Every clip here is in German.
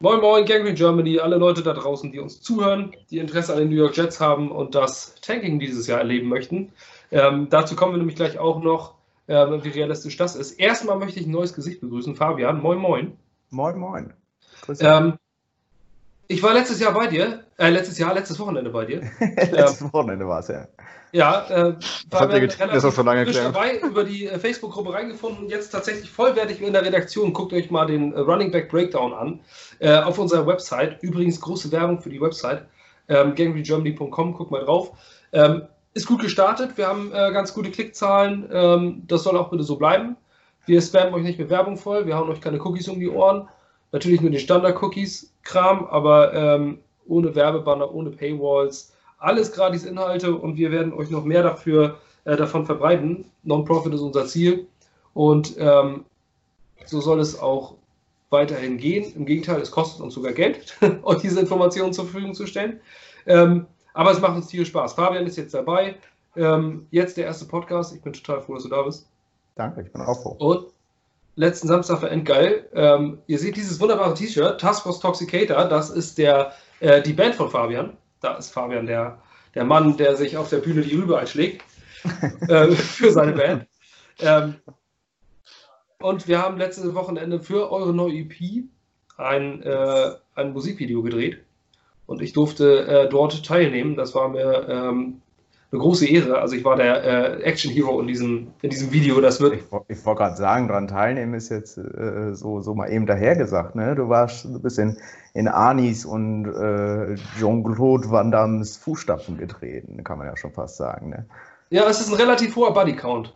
Moin Moin, Gangrene Germany, alle Leute da draußen, die uns zuhören, die Interesse an den New York Jets haben und das Tanking dieses Jahr erleben möchten. Ähm, dazu kommen wir nämlich gleich auch noch, äh, wie realistisch das ist. Erstmal möchte ich ein neues Gesicht begrüßen, Fabian. Moin Moin. Moin Moin. Ähm, ich war letztes Jahr bei dir, äh, letztes Jahr, letztes Wochenende bei dir. letztes ähm, Wochenende war es, ja. Ja, äh, Was habt ihr getan? Das ist so lange frisch dabei, über die äh, Facebook-Gruppe reingefunden, jetzt tatsächlich vollwertig in der Redaktion. Guckt euch mal den äh, Running Back Breakdown an äh, auf unserer Website. Übrigens große Werbung für die Website, ähm, gangrygermany.com, guckt mal drauf. Ähm, ist gut gestartet, wir haben äh, ganz gute Klickzahlen, ähm, das soll auch bitte so bleiben. Wir spammen euch nicht mit Werbung voll, wir hauen euch keine Cookies um die Ohren. Natürlich nur den Standard-Cookies-Kram, aber ähm, ohne Werbebanner, ohne Paywalls alles gratis Inhalte und wir werden euch noch mehr dafür äh, davon verbreiten. Non-Profit ist unser Ziel und ähm, so soll es auch weiterhin gehen. Im Gegenteil, es kostet uns sogar Geld, euch diese Informationen zur Verfügung zu stellen. Ähm, aber es macht uns viel Spaß. Fabian ist jetzt dabei. Ähm, jetzt der erste Podcast. Ich bin total froh, dass du da bist. Danke, ich bin auch froh. Und letzten Samstag war endgeil. Ähm, ihr seht dieses wunderbare T-Shirt, Task Force Toxicator. Das ist der, äh, die Band von Fabian da ist Fabian der, der Mann, der sich auf der Bühne die Rübe einschlägt äh, für seine Band. Ähm, und wir haben letztes Wochenende für eure neue EP ein, äh, ein Musikvideo gedreht. Und ich durfte äh, dort teilnehmen. Das war mir ähm, eine große Ehre. Also ich war der äh, Action Hero in diesem, in diesem Video. Das wird. Ich, ich wollte gerade sagen, daran teilnehmen ist jetzt äh, so, so mal eben dahergesagt. Ne? Du warst, du bist in, in Anis und äh, Jean-Claude Van Dammes Fußstapfen getreten, kann man ja schon fast sagen. Ne? Ja, es ist ein relativ hoher Bodycount.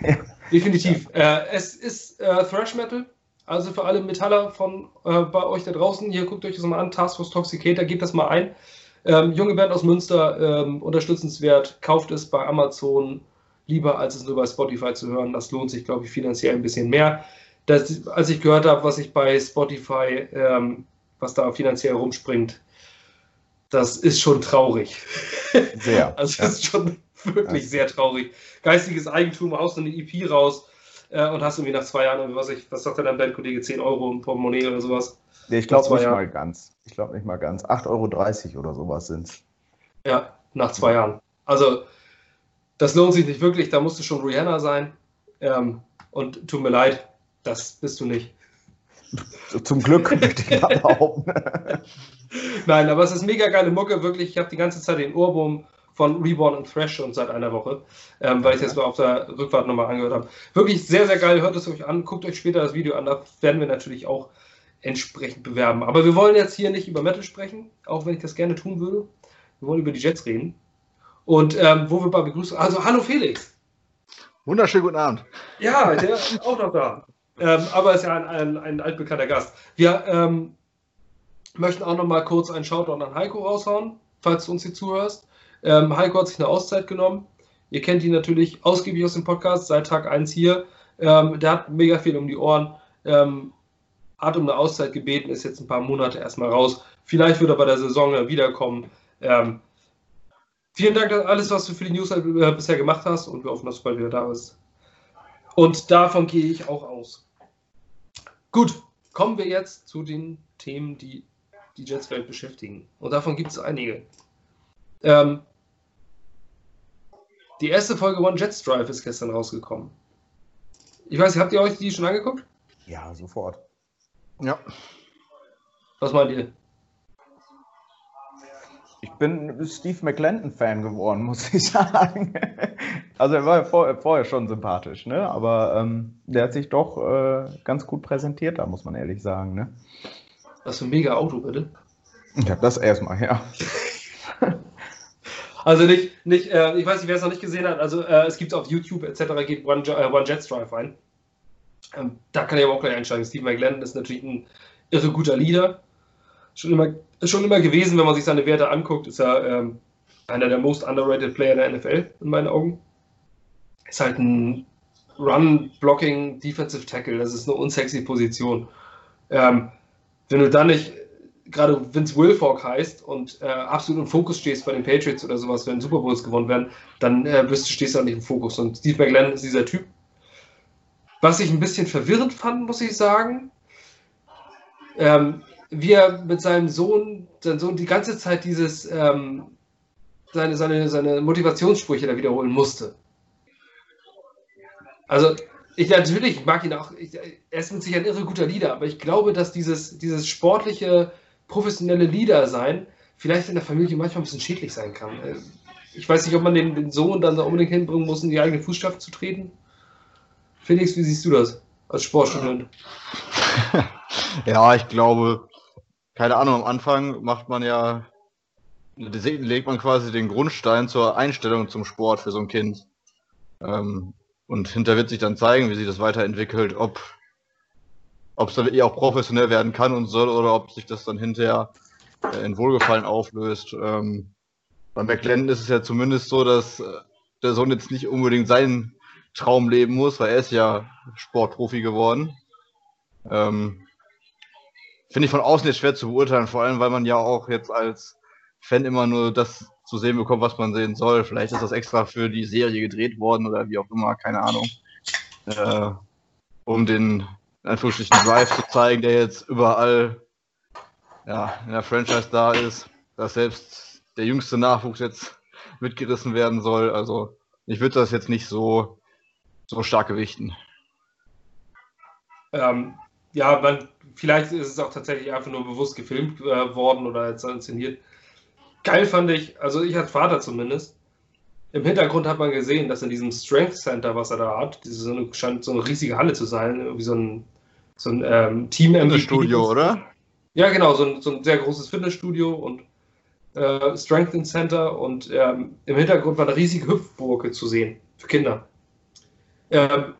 Ja. Definitiv. Ja. Äh, es ist äh, Thrash Metal. Also für alle Metaller von äh, bei euch da draußen, hier guckt euch das mal an, Task Force Toxicator, gebt das mal ein. Ähm, junge Band aus Münster, ähm, unterstützenswert, kauft es bei Amazon lieber, als es nur bei Spotify zu hören. Das lohnt sich, glaube ich, finanziell ein bisschen mehr. Das, als ich gehört habe, was ich bei Spotify, ähm, was da finanziell rumspringt, das ist schon traurig. Sehr. also das ist schon wirklich ja. sehr traurig. Geistiges Eigentum, aus eine EP raus äh, und hast irgendwie nach zwei Jahren, was, ich, was sagt denn dein Bandkollege, 10 Euro im Portemonnaie oder sowas? Nee, ich glaube nicht Jahren. mal ganz. Ich glaube nicht mal ganz. 8,30 Euro oder sowas sind es. Ja, nach zwei Jahren. Also, das lohnt sich nicht wirklich. Da musst du schon Rihanna sein. Ähm, und tut mir leid, das bist du nicht. Zum Glück, möchte ich mal behaupten. Nein, aber es ist mega geile Mucke, wirklich. Ich habe die ganze Zeit den Ohrwurm von Reborn und Thrash schon seit einer Woche, ähm, weil ich das mal auf der Rückfahrt nochmal angehört habe. Wirklich sehr, sehr geil. Hört es euch an. Guckt euch später das Video an. Da werden wir natürlich auch entsprechend bewerben. Aber wir wollen jetzt hier nicht über Metal sprechen, auch wenn ich das gerne tun würde. Wir wollen über die Jets reden. Und ähm, wo wir bei begrüßen. Also, hallo Felix. Wunderschönen guten Abend. Ja, der ist auch noch da. Ähm, aber ist ja ein, ein, ein altbekannter Gast. Wir ähm, möchten auch noch mal kurz einen Shoutout an Heiko raushauen, falls du uns hier zuhörst. Ähm, Heiko hat sich eine Auszeit genommen. Ihr kennt ihn natürlich ausgiebig aus dem Podcast, seit Tag 1 hier. Ähm, der hat mega viel um die Ohren. Ähm, hat um eine Auszeit gebeten, ist jetzt ein paar Monate erstmal raus. Vielleicht wird er bei der Saison wiederkommen. Ähm, vielen Dank für alles, was du für die News äh, bisher gemacht hast und wir hoffen, dass du bald wieder da bist. Und davon gehe ich auch aus. Gut, kommen wir jetzt zu den Themen, die die Jets-Welt beschäftigen. Und davon gibt es einige. Ähm, die erste Folge One Jets Drive ist gestern rausgekommen. Ich weiß habt ihr euch die schon angeguckt? Ja, sofort. Ja. Was meint ihr? Ich bin Steve McClendon-Fan geworden, muss ich sagen. Also er war vor, vorher schon sympathisch, ne? aber ähm, der hat sich doch äh, ganz gut präsentiert, da muss man ehrlich sagen. Ne? Was für ein mega Auto, bitte. Ja, das erstmal, ja. Also nicht, nicht äh, ich weiß nicht, wer es noch nicht gesehen hat, also äh, es gibt auf YouTube etc. geht One, äh, One Jets Drive ein. Ähm, da kann ich aber auch gleich einsteigen. Steve McGlennon ist natürlich ein irre guter Leader. Schon immer, schon immer gewesen, wenn man sich seine Werte anguckt, ist er ähm, einer der most underrated Player der NFL, in meinen Augen. Ist halt ein Run-Blocking Defensive Tackle. Das ist eine unsexy Position. Ähm, wenn du dann nicht gerade Vince Wilfork heißt und äh, absolut im Fokus stehst bei den Patriots oder sowas, wenn Super Bowls gewonnen werden, dann äh, bist, stehst du auch nicht im Fokus. Und Steve McGlennon ist dieser Typ. Was ich ein bisschen verwirrend fand, muss ich sagen. Ähm, wie er mit seinem Sohn, sein Sohn die ganze Zeit dieses, ähm, seine, seine, seine Motivationssprüche da wiederholen musste. Also, ich natürlich mag ihn auch, ich, er ist mit sich ein irre guter Leader, aber ich glaube, dass dieses, dieses sportliche, professionelle Leader sein vielleicht in der Familie manchmal ein bisschen schädlich sein kann. Äh, ich weiß nicht, ob man den, den Sohn dann da unbedingt hinbringen muss, in die eigene Fußstapfen zu treten. Felix, wie siehst du das als Sportstudent? ja, ich glaube, keine Ahnung, am Anfang macht man ja, legt man quasi den Grundstein zur Einstellung zum Sport für so ein Kind. Ähm, und hinter wird sich dann zeigen, wie sich das weiterentwickelt, ob es dann wirklich auch professionell werden kann und soll oder ob sich das dann hinterher äh, in Wohlgefallen auflöst. Ähm, bei McLendon ist es ja zumindest so, dass äh, der Sohn jetzt nicht unbedingt seinen Traum leben muss, weil er ist ja Sportprofi geworden. Ähm, Finde ich von außen jetzt schwer zu beurteilen, vor allem weil man ja auch jetzt als Fan immer nur das zu sehen bekommt, was man sehen soll. Vielleicht ist das extra für die Serie gedreht worden oder wie auch immer, keine Ahnung. Äh, um den in Anführungsstrichen Drive zu zeigen, der jetzt überall ja, in der Franchise da ist, dass selbst der jüngste Nachwuchs jetzt mitgerissen werden soll. Also ich würde das jetzt nicht so, so stark gewichten. Ähm, ja, man, vielleicht ist es auch tatsächlich einfach nur bewusst gefilmt äh, worden oder jetzt inszeniert. Geil fand ich, also ich als Vater zumindest, im Hintergrund hat man gesehen, dass in diesem Strength Center, was er da hat, diese so eine, scheint so eine riesige Halle zu sein, wie so ein, so ein ähm, Team Fitnessstudio, oder? Ja, genau, so ein, so ein sehr großes Fitnessstudio und äh, Strength Center und ähm, im Hintergrund war eine riesige Hüpfburg zu sehen für Kinder. Ähm,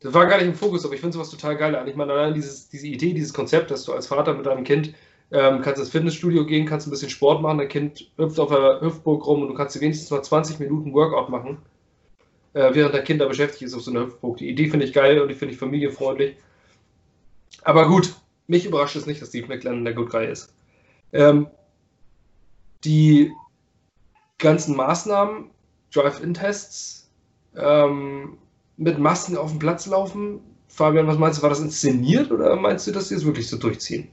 das war gar nicht im Fokus, aber ich finde sowas total geil. Ich meine, allein dieses, diese Idee, dieses Konzept, dass du als Vater mit deinem Kind ähm, kannst ins Fitnessstudio gehen, kannst ein bisschen Sport machen, dein Kind hüpft auf der Hüpfburg rum und du kannst wenigstens mal 20 Minuten Workout machen, äh, während dein Kind da beschäftigt ist auf so einer Hüpfburg. Die Idee finde ich geil und die finde ich familienfreundlich. Aber gut, mich überrascht es nicht, dass Steve McLennan der Good Guy ist. Ähm, die ganzen Maßnahmen, Drive-In-Tests, ähm, mit Masken auf dem Platz laufen. Fabian, was meinst du, war das inszeniert oder meinst du, dass sie es wirklich so durchziehen?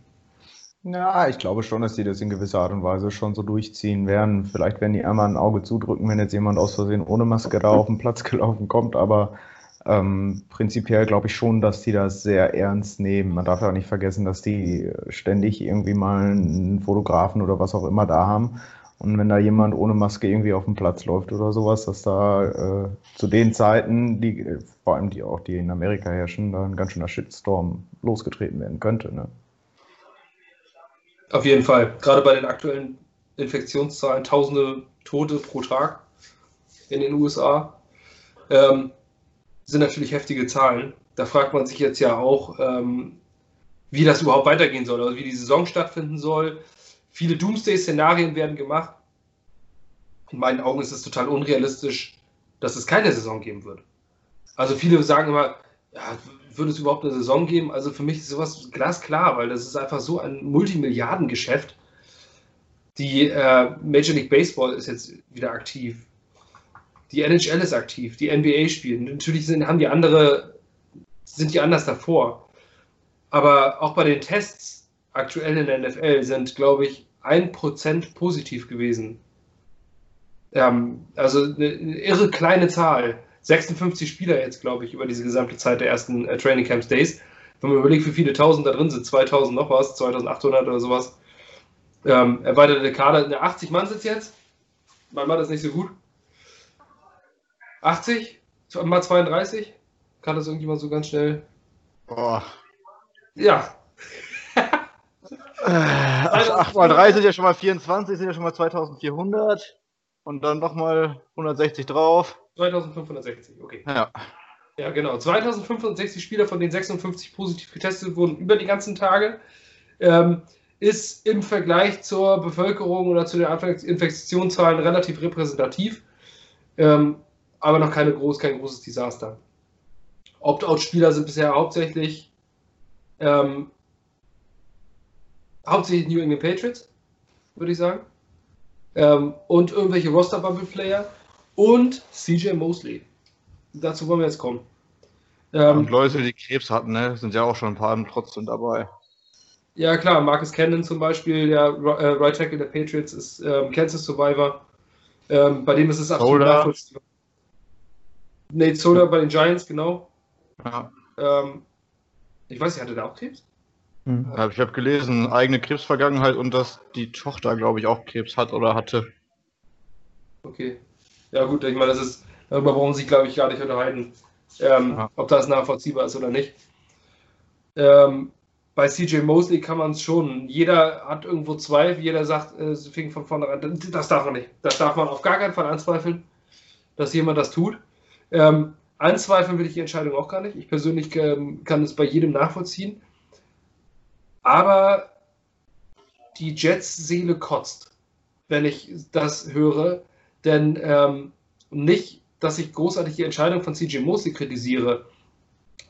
Ja, ich glaube schon, dass die das in gewisser Art und Weise schon so durchziehen werden. Vielleicht werden die einmal ein Auge zudrücken, wenn jetzt jemand aus Versehen ohne Maske da auf den Platz gelaufen kommt, aber ähm, prinzipiell glaube ich schon, dass die das sehr ernst nehmen. Man darf ja auch nicht vergessen, dass die ständig irgendwie mal einen Fotografen oder was auch immer da haben. Und wenn da jemand ohne Maske irgendwie auf dem Platz läuft oder sowas, dass da äh, zu den Zeiten, die, vor allem die auch, die in Amerika herrschen, da ein ganz schöner Shitstorm losgetreten werden könnte. Ne? Auf jeden Fall. Gerade bei den aktuellen Infektionszahlen, tausende Tote pro Tag in den USA, ähm, sind natürlich heftige Zahlen. Da fragt man sich jetzt ja auch, ähm, wie das überhaupt weitergehen soll, also wie die Saison stattfinden soll. Viele Doomsday-Szenarien werden gemacht. In meinen Augen ist es total unrealistisch, dass es keine Saison geben wird. Also viele sagen immer, ja, würde es überhaupt eine Saison geben? Also für mich ist sowas glasklar, weil das ist einfach so ein Multimilliardengeschäft. Die äh, Major League Baseball ist jetzt wieder aktiv. Die NHL ist aktiv, die NBA spielen. Natürlich sind, haben die andere, sind die anders davor. Aber auch bei den Tests aktuell in der NFL sind, glaube ich, ein Prozent positiv gewesen. Ähm, also eine, eine irre kleine Zahl. 56 Spieler jetzt, glaube ich, über diese gesamte Zeit der ersten äh, Training Camps Days. Wenn man überlegt, wie viele Tausend da drin sind, 2000 noch was, 2800 oder sowas. Ähm, erweiterte Kader, eine 80 Mann sitzt jetzt. Mein Mann ist nicht so gut. 80? Mal 32? Kann das irgendjemand so ganz schnell? Boah. Ja. Äh, 8 mal 3 sind ja schon mal 24, sind ja schon mal 2400. Und dann nochmal 160 drauf. 2560, okay. Ja. Ja, genau. 2560 Spieler, von denen 56 positiv getestet wurden über die ganzen Tage. Ähm, ist im Vergleich zur Bevölkerung oder zu den Infektionszahlen relativ repräsentativ, ähm, aber noch keine groß, kein großes Desaster. Opt-out-Spieler sind bisher hauptsächlich ähm, hauptsächlich New England Patriots, würde ich sagen. Ähm, und irgendwelche Roster-Bubble-Player und CJ Mosley. Dazu wollen wir jetzt kommen. Ähm, und Leute, die Krebs hatten, ne, sind ja auch schon ein paar trotzdem dabei. Ja, klar, Marcus Cannon zum Beispiel, der äh, Right Tackle der Patriots, ist ähm, Kansas Survivor. Ähm, bei dem ist es absolut Solder. nachvollziehbar. Nate Soda bei den Giants, genau. Ja. Ähm, ich weiß nicht, hatte der auch Krebs? Hm. Ja, Ich habe gelesen, eigene Krebsvergangenheit und dass die Tochter, glaube ich, auch Krebs hat oder hatte. Okay. Ja, gut, ich meine, das ist, darüber brauchen Sie sich, glaube ich, gar nicht unterhalten, ähm, Ja. ob das nachvollziehbar ist oder nicht. Ähm, bei CJ Mosley kann man es schon. Jeder hat irgendwo Zweifel, jeder sagt, äh, fing von vornherein, das darf man nicht. Das darf man auf gar keinen Fall anzweifeln, dass jemand das tut. Ähm, anzweifeln will ich die Entscheidung auch gar nicht. Ich persönlich ähm, kann es bei jedem nachvollziehen. Aber die Jets-Seele kotzt, wenn ich das höre. Denn ähm, nicht, dass ich großartig die Entscheidung von CJ Mosley kritisiere,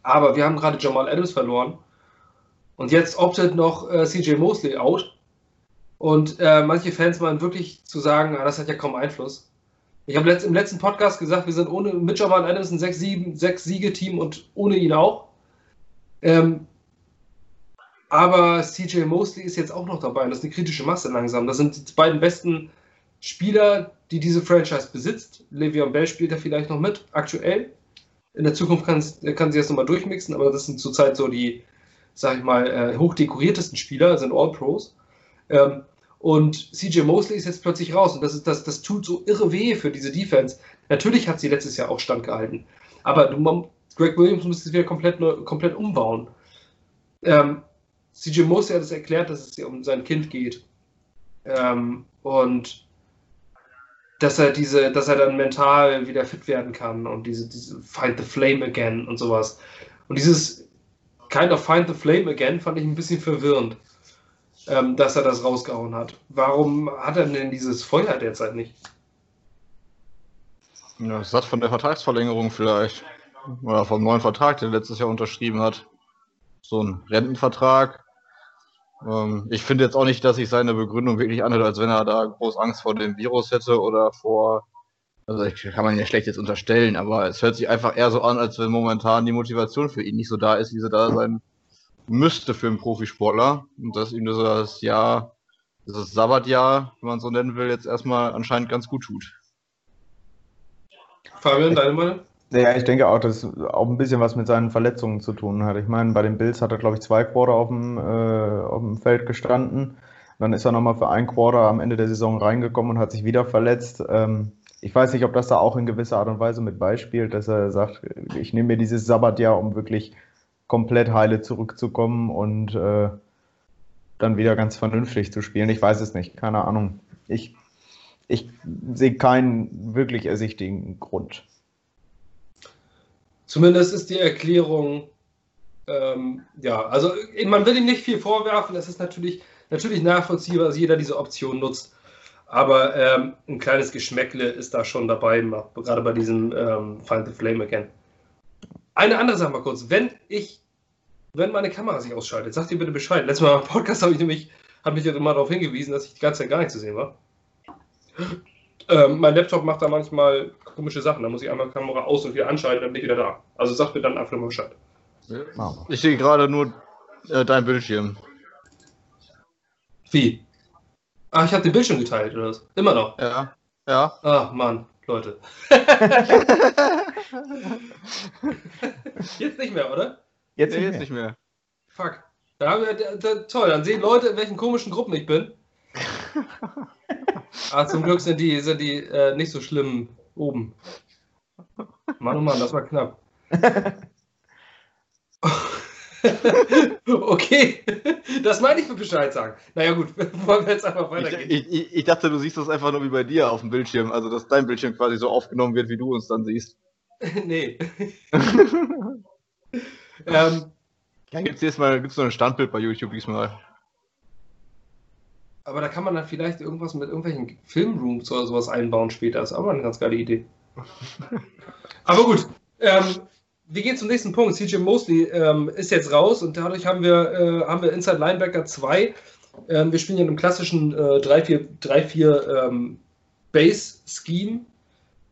aber wir haben gerade Jamal Adams verloren. Und jetzt optet noch äh, CJ Mosley out. Und äh, manche Fans meinen wirklich zu sagen, ah, das hat ja kaum Einfluss. Ich habe letzt, im letzten Podcast gesagt, wir sind ohne mit Jamal Adams ein 6-Siege-Team und ohne ihn auch. Ähm, aber CJ Mosley ist jetzt auch noch dabei und das ist eine kritische Masse langsam. Das sind die beiden besten Spieler, die diese Franchise besitzt. Le'Veon Bell spielt da vielleicht noch mit, aktuell. In der Zukunft kann, sie das nochmal durchmixen, aber das sind zurzeit so die, sag ich mal, äh, hochdekoriertesten Spieler, sind All-Pros. Ähm, und CJ Mosley ist jetzt plötzlich raus und das, ist, das, das tut so irre weh für diese Defense. Natürlich hat sie letztes Jahr auch standgehalten, aber Greg Williams muss es wieder komplett, komplett umbauen. Ähm, CJ Mosley hat es erklärt, dass es hier um sein Kind geht. Ähm, und dass er diese, dass er dann mental wieder fit werden kann und diese, diese Find the Flame again und sowas. Und dieses Kind of Find the Flame again fand ich ein bisschen verwirrend, ähm, dass er das rausgehauen hat. Warum hat er denn dieses Feuer derzeit nicht? Ja, satt von der Vertragsverlängerung vielleicht. Oder vom neuen Vertrag, den er letztes Jahr unterschrieben hat. So ein Rentenvertrag. Ähm, ich finde jetzt auch nicht, dass sich seine Begründung wirklich anhört, als wenn er da groß Angst vor dem Virus hätte oder vor. Also ich, kann man ja schlecht jetzt unterstellen, aber es hört sich einfach eher so an, als wenn momentan die Motivation für ihn nicht so da ist, wie sie da sein müsste für einen Profisportler. Und dass ihm das Jahr, dieses Sabbatjahr, wenn man so nennen will, jetzt erstmal anscheinend ganz gut tut. Fabian, deine Meinung? Ja, ich denke auch, dass auch ein bisschen was mit seinen Verletzungen zu tun hat. Ich meine, bei den Bills hat er, glaube ich, zwei Quarter auf dem, äh, auf dem Feld gestanden. Dann ist er nochmal für ein Quarter am Ende der Saison reingekommen und hat sich wieder verletzt. Ähm, ich weiß nicht, ob das da auch in gewisser Art und Weise mit beispielt, dass er sagt, ich nehme mir dieses Sabbatjahr, um wirklich komplett heile zurückzukommen und äh, dann wieder ganz vernünftig zu spielen. Ich weiß es nicht, keine Ahnung. Ich, ich sehe keinen wirklich ersichtlichen Grund. Zumindest ist die Erklärung, ähm, ja, also man will ihm nicht viel vorwerfen, es ist natürlich, natürlich nachvollziehbar, dass jeder diese Option nutzt. Aber ähm, ein kleines Geschmäckle ist da schon dabei, gerade bei diesem ähm, Find the Flame Again. Eine andere Sache mal kurz. Wenn ich, wenn meine Kamera sich ausschaltet, sagt ihr bitte Bescheid. Letztes Mal im Podcast habe ich nämlich, habe mich jetzt immer darauf hingewiesen, dass ich die ganze Zeit gar nicht zu sehen war. Ähm, mein Laptop macht da manchmal komische Sachen. Da muss ich einmal Kamera aus und wieder anschalten, dann bin ich wieder da. Also sagt mir dann einfach mal Bescheid. Ich sehe gerade nur äh, dein Bildschirm. Wie? Ach, ich habe den Bildschirm geteilt, oder was? Immer noch. Ja. Ja. Ach, Mann, Leute. Jetzt nicht mehr, oder? Jetzt Nee, nicht jetzt mehr. nicht mehr. Fuck. Da haben wir, da, toll, dann sehen Leute, in welchen komischen Gruppen ich bin. Ah, zum Glück sind die, sind die äh, nicht so schlimm oben. Mann, oh Mann, das war knapp. okay, das meine ich für Bescheid sagen. Naja, gut, wollen wir jetzt einfach weitergehen. ich, ich, ich dachte, du siehst das einfach nur wie bei dir auf dem Bildschirm. Also, dass dein Bildschirm quasi so aufgenommen wird, wie du uns dann siehst. nee. ähm, Dann gibt's jetzt mal gibt's noch ein Standbild bei YouTube diesmal. Aber da kann man dann vielleicht irgendwas mit irgendwelchen Filmrooms oder sowas einbauen später. Das ist aber eine ganz geile Idee. aber gut, ähm, wir gehen zum nächsten Punkt. CJ Mosley ähm, ist jetzt raus und dadurch haben wir, äh, haben wir Inside Linebacker 2. Ähm, wir spielen ja in einem klassischen äh, 3-4 ähm, Base-Scheme.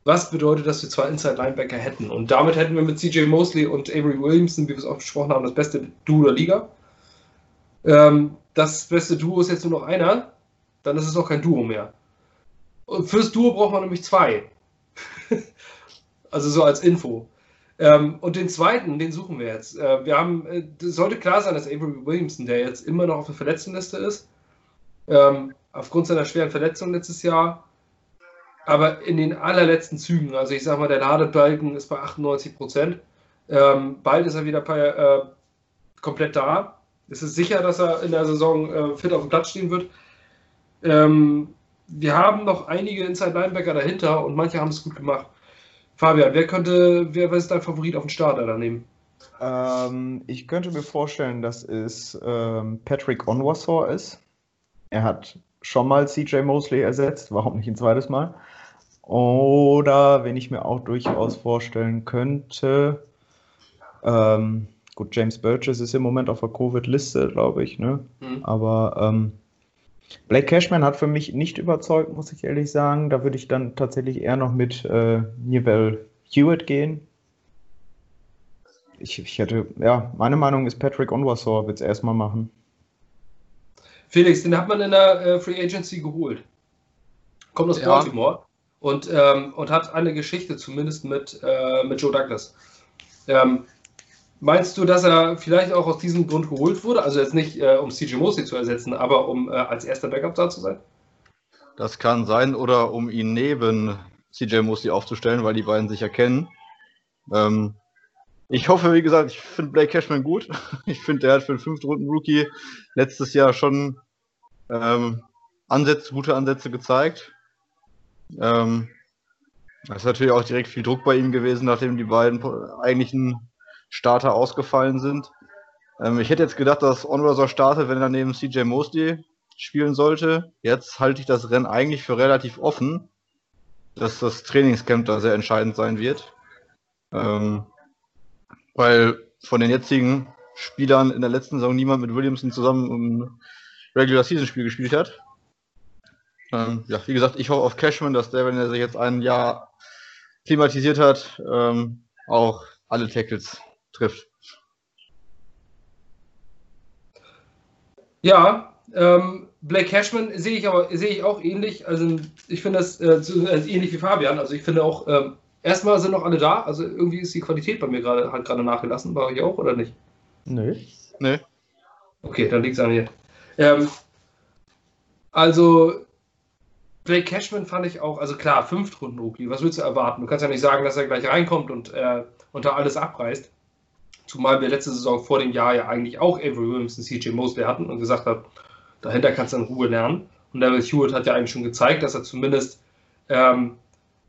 Was bedeutet, dass wir zwei Inside Linebacker hätten? Und damit hätten wir mit CJ Mosley und Avery Williamson, wie wir es auch besprochen haben, das beste Duo der Liga. Ähm, das beste Duo ist jetzt nur noch einer, dann ist es auch kein Duo mehr. Und fürs Duo braucht man nämlich zwei. also so als Info. Ähm, und den zweiten, den suchen wir jetzt. Äh, wir haben, äh, sollte klar sein, dass Avery Williamson, der jetzt immer noch auf der Verletztenliste ist, ähm, aufgrund seiner schweren Verletzung letztes Jahr, aber in den allerletzten Zügen, also ich sag mal, der Ladebalken ist bei 98 Prozent. Ähm, bald ist er wieder bei, äh, komplett da. Es ist sicher, dass er in der Saison äh, fit auf dem Platz stehen wird. Ähm, wir haben noch einige Inside Linebacker dahinter und manche haben es gut gemacht. Fabian, wer könnte, wer, wer ist dein Favorit auf den Starter daneben? Ähm, ich könnte mir vorstellen, dass es ähm, Patrick Onwasor ist. Er hat schon mal CJ Mosley ersetzt, warum nicht ein zweites Mal? Oder wenn ich mir auch durchaus vorstellen könnte, ähm, gut, James Burgess ist im Moment auf der Covid-Liste, glaube ich, ne? Mhm. Aber ähm, Blake Cashman hat für mich nicht überzeugt, muss ich ehrlich sagen. Da würde ich dann tatsächlich eher noch mit äh, Nivelle Hewitt gehen. Ich, ich, hätte, ja, meine Meinung ist, Patrick Onwasor wird es erstmal machen. Felix, den hat man in der äh, Free Agency geholt. Kommt aus ja. Baltimore und, ähm, und hat eine Geschichte zumindest mit, äh, mit Joe Douglas. Ähm, Meinst du, dass er vielleicht auch aus diesem Grund geholt wurde? Also jetzt nicht, äh, um CJ Mosley zu ersetzen, aber um äh, als erster Backup da zu sein? Das kann sein, oder um ihn neben CJ Mosley aufzustellen, weil die beiden sich erkennen. Ähm, ich hoffe, wie gesagt, ich finde Blake Cashman gut. Ich finde, der hat für den fünften Runden Rookie letztes Jahr schon ähm, Ansätze, gute Ansätze gezeigt. Ähm, das ist natürlich auch direkt viel Druck bei ihm gewesen, nachdem die beiden eigentlichen Starter ausgefallen sind. Ähm, ich hätte jetzt gedacht, dass Onwasor startet, wenn er neben CJ Mosley spielen sollte. Jetzt halte ich das Rennen eigentlich für relativ offen, dass das Trainingscamp da sehr entscheidend sein wird. Ähm, weil von den jetzigen Spielern in der letzten Saison niemand mit Williamson zusammen im Regular Season Spiel gespielt hat. Ähm, ja, wie gesagt, ich hoffe auf Cashman, dass der, wenn er sich jetzt ein Jahr klimatisiert hat, ähm, auch alle Tackles trifft. Ja, ähm, Blake Cashman sehe ich aber sehe ich auch ähnlich. Also ich finde das äh, äh, ähnlich wie Fabian. Also ich finde auch, ähm, erstmal sind noch alle da. Also irgendwie ist die Qualität bei mir gerade hat gerade nachgelassen. Bei euch auch oder nicht? Nö. Nö. Okay, dann liegt es an mir. Ähm, also Blake Cashman fand ich auch, also klar, Fünftrunden Rookie, was willst du erwarten? Du kannst ja nicht sagen, dass er gleich reinkommt und äh, unter alles abreißt. Zumal wir letzte Saison vor dem Jahr ja eigentlich auch Avery Williams und CJ Mosley hatten und gesagt haben, dahinter kannst du in Ruhe lernen. Und Neville Hewitt hat ja eigentlich schon gezeigt, dass er zumindest ähm,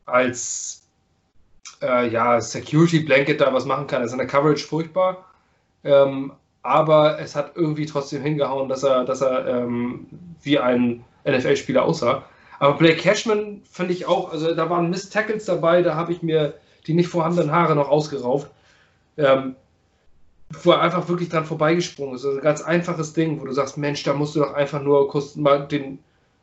als äh, ja, Security Blanket da was machen kann. Er ist in der Coverage furchtbar. Ähm, aber es hat irgendwie trotzdem hingehauen, dass er, dass er ähm, wie ein NFL-Spieler aussah. Aber Blake Cashman finde ich auch, also da waren Miss-Tackles dabei, da habe ich mir die nicht vorhandenen Haare noch ausgerauft. Ähm, wo er einfach wirklich dran vorbeigesprungen ist. Also ein ganz einfaches Ding, wo du sagst, Mensch, da musst du doch einfach nur kurz mal den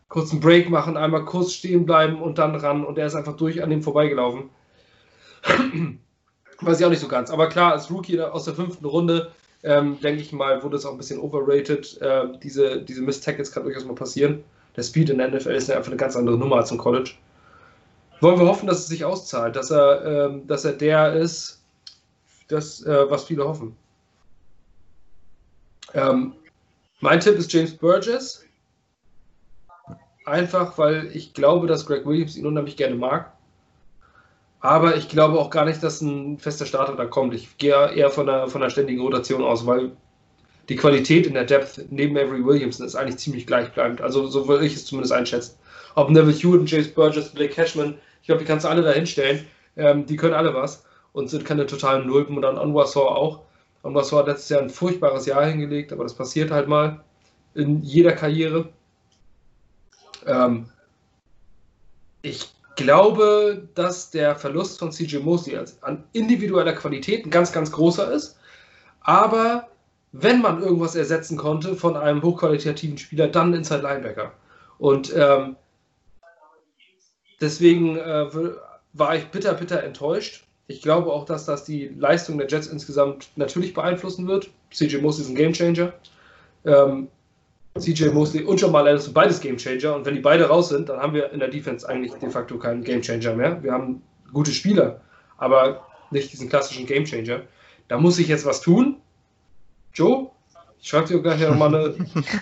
kurzen Break machen, einmal kurz stehen bleiben und dann ran und er ist einfach durch an dem vorbeigelaufen. Weiß ich auch nicht so ganz. Aber klar, als Rookie aus der fünften Runde, ähm, denke ich mal, wurde es auch ein bisschen overrated. Äh, diese diese Miss-Tackles kann durchaus mal passieren. Der Speed in der NFL ist einfach eine ganz andere Nummer als im College. Wollen wir hoffen, dass es sich auszahlt, dass er, ähm, dass er der ist, das, äh, was viele hoffen. Ähm, mein Tipp ist James Burgess. Einfach, weil ich glaube, dass Greg Williams ihn unheimlich gerne mag. Aber ich glaube auch gar nicht, dass ein fester Starter da kommt. Ich gehe eher von einer, von einer ständigen Rotation aus, weil die Qualität in der Depth neben Avery Williamson ist eigentlich ziemlich gleichbleibend. Also so würde ich es zumindest einschätzen. Ob Neville Hewitt, James Burgess, Blake Cashman, ich glaube, die kannst du alle da hinstellen. Ähm, die können alle was und sind keine totalen Nulpen und dann Anwasor auch. Und was war letztes Jahr ein furchtbares Jahr hingelegt, aber das passiert halt mal in jeder Karriere. Ähm, ich glaube, dass der Verlust von CJ Mosley an individueller Qualität ein ganz, ganz großer ist. Aber wenn man irgendwas ersetzen konnte von einem hochqualitativen Spieler, dann Inside Linebacker. Und ähm, deswegen äh, war ich bitter, bitter enttäuscht. Ich glaube auch, dass das die Leistung der Jets insgesamt natürlich beeinflussen wird. CJ Moss ist ein Gamechanger. Ähm, CJ Mosley und Jamal Adams sind beides Gamechanger. Und wenn die beide raus sind, dann haben wir in der Defense eigentlich de facto keinen Gamechanger mehr. Wir haben gute Spieler, aber nicht diesen klassischen Gamechanger. Da muss ich jetzt was tun. Joe, ich schreibe dir gleich nochmal eine,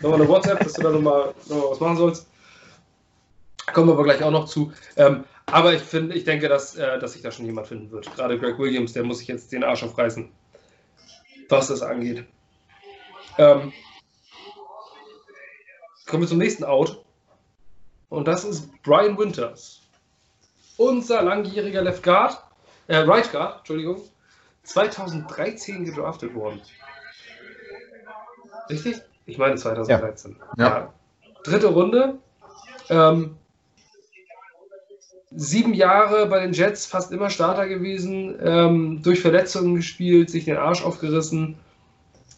noch eine WhatsApp, dass du da nochmal noch was machen sollst. Kommen wir aber gleich auch noch zu. Ähm, aber ich, find, ich denke, dass, äh, dass sich da schon jemand finden wird. Gerade Greg Williams, der muss sich jetzt den Arsch aufreißen, was das angeht. Ähm, kommen wir zum nächsten Out. Und das ist Brian Winters. Unser langjähriger Left Guard, äh, Right Guard, Entschuldigung, 2013 gedraftet worden. Richtig? Ich meine 2013. Ja. ja. Dritte Runde. Ähm, sieben Jahre bei den Jets fast immer Starter gewesen, ähm, durch Verletzungen gespielt, sich den Arsch aufgerissen,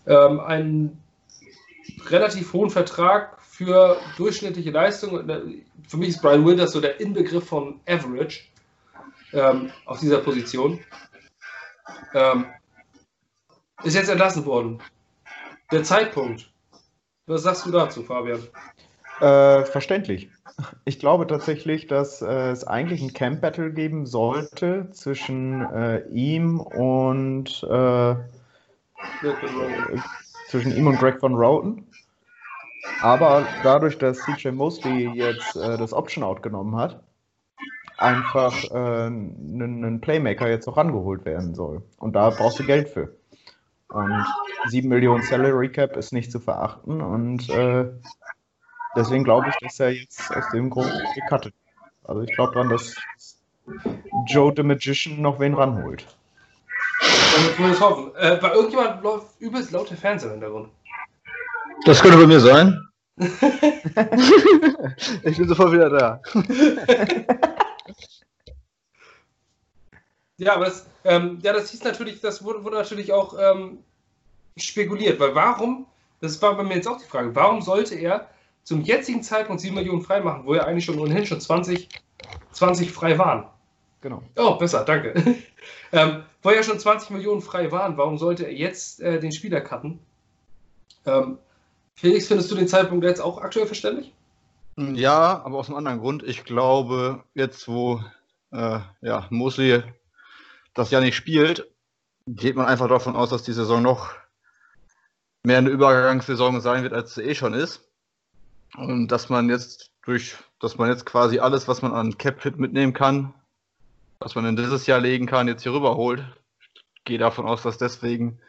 ähm, einen relativ hohen Vertrag für durchschnittliche Leistung. Äh, für mich ist Brian Winters so der Inbegriff von Average ähm, auf dieser Position. Ähm, ist jetzt entlassen worden. Der Zeitpunkt. Was sagst du dazu, Fabian? Äh, verständlich. Ich glaube tatsächlich, dass äh, es eigentlich ein Camp-Battle geben sollte zwischen äh, ihm und äh, zwischen ihm und Greg von Roten. Aber dadurch, dass CJ Mosley jetzt äh, das Option-Out genommen hat, einfach ein äh, Playmaker jetzt auch rangeholt werden soll. Und da brauchst du Geld für. Und 7 Millionen Salary Cap ist nicht zu verachten und äh, deswegen glaube ich, dass er jetzt aus dem Grund gecuttet Also ich glaube dran, dass Joe the Magician noch wen ranholt. Damit wir es hoffen. Äh, bei irgendjemand läuft übelst laute Fans im Hintergrund. Das könnte bei mir sein. ich bin sofort wieder da. ja, aber das, ähm, ja, das hieß natürlich, das wurde, wurde natürlich auch ähm, spekuliert, weil warum, das war bei mir jetzt auch die Frage, warum sollte er zum jetzigen Zeitpunkt 7 Millionen frei machen, wo er eigentlich schon ohnehin schon 20, 20 frei waren? Genau. Oh, besser, danke. ähm, wo ja schon 20 Millionen frei waren, warum sollte er jetzt äh, den Spieler cutten? Ähm, Felix, findest du den Zeitpunkt jetzt auch aktuell verständlich? Ja, aber aus einem anderen Grund. Ich glaube, jetzt wo äh, ja, Mosley das ja nicht spielt, geht man einfach davon aus, dass die Saison noch mehr eine Übergangssaison sein wird, als sie eh schon ist. Und dass man jetzt durch, dass man jetzt quasi alles, was man an Cap-Hit mitnehmen kann, was man in dieses Jahr legen kann, jetzt hier rüberholt. Ich gehe davon aus, dass deswegen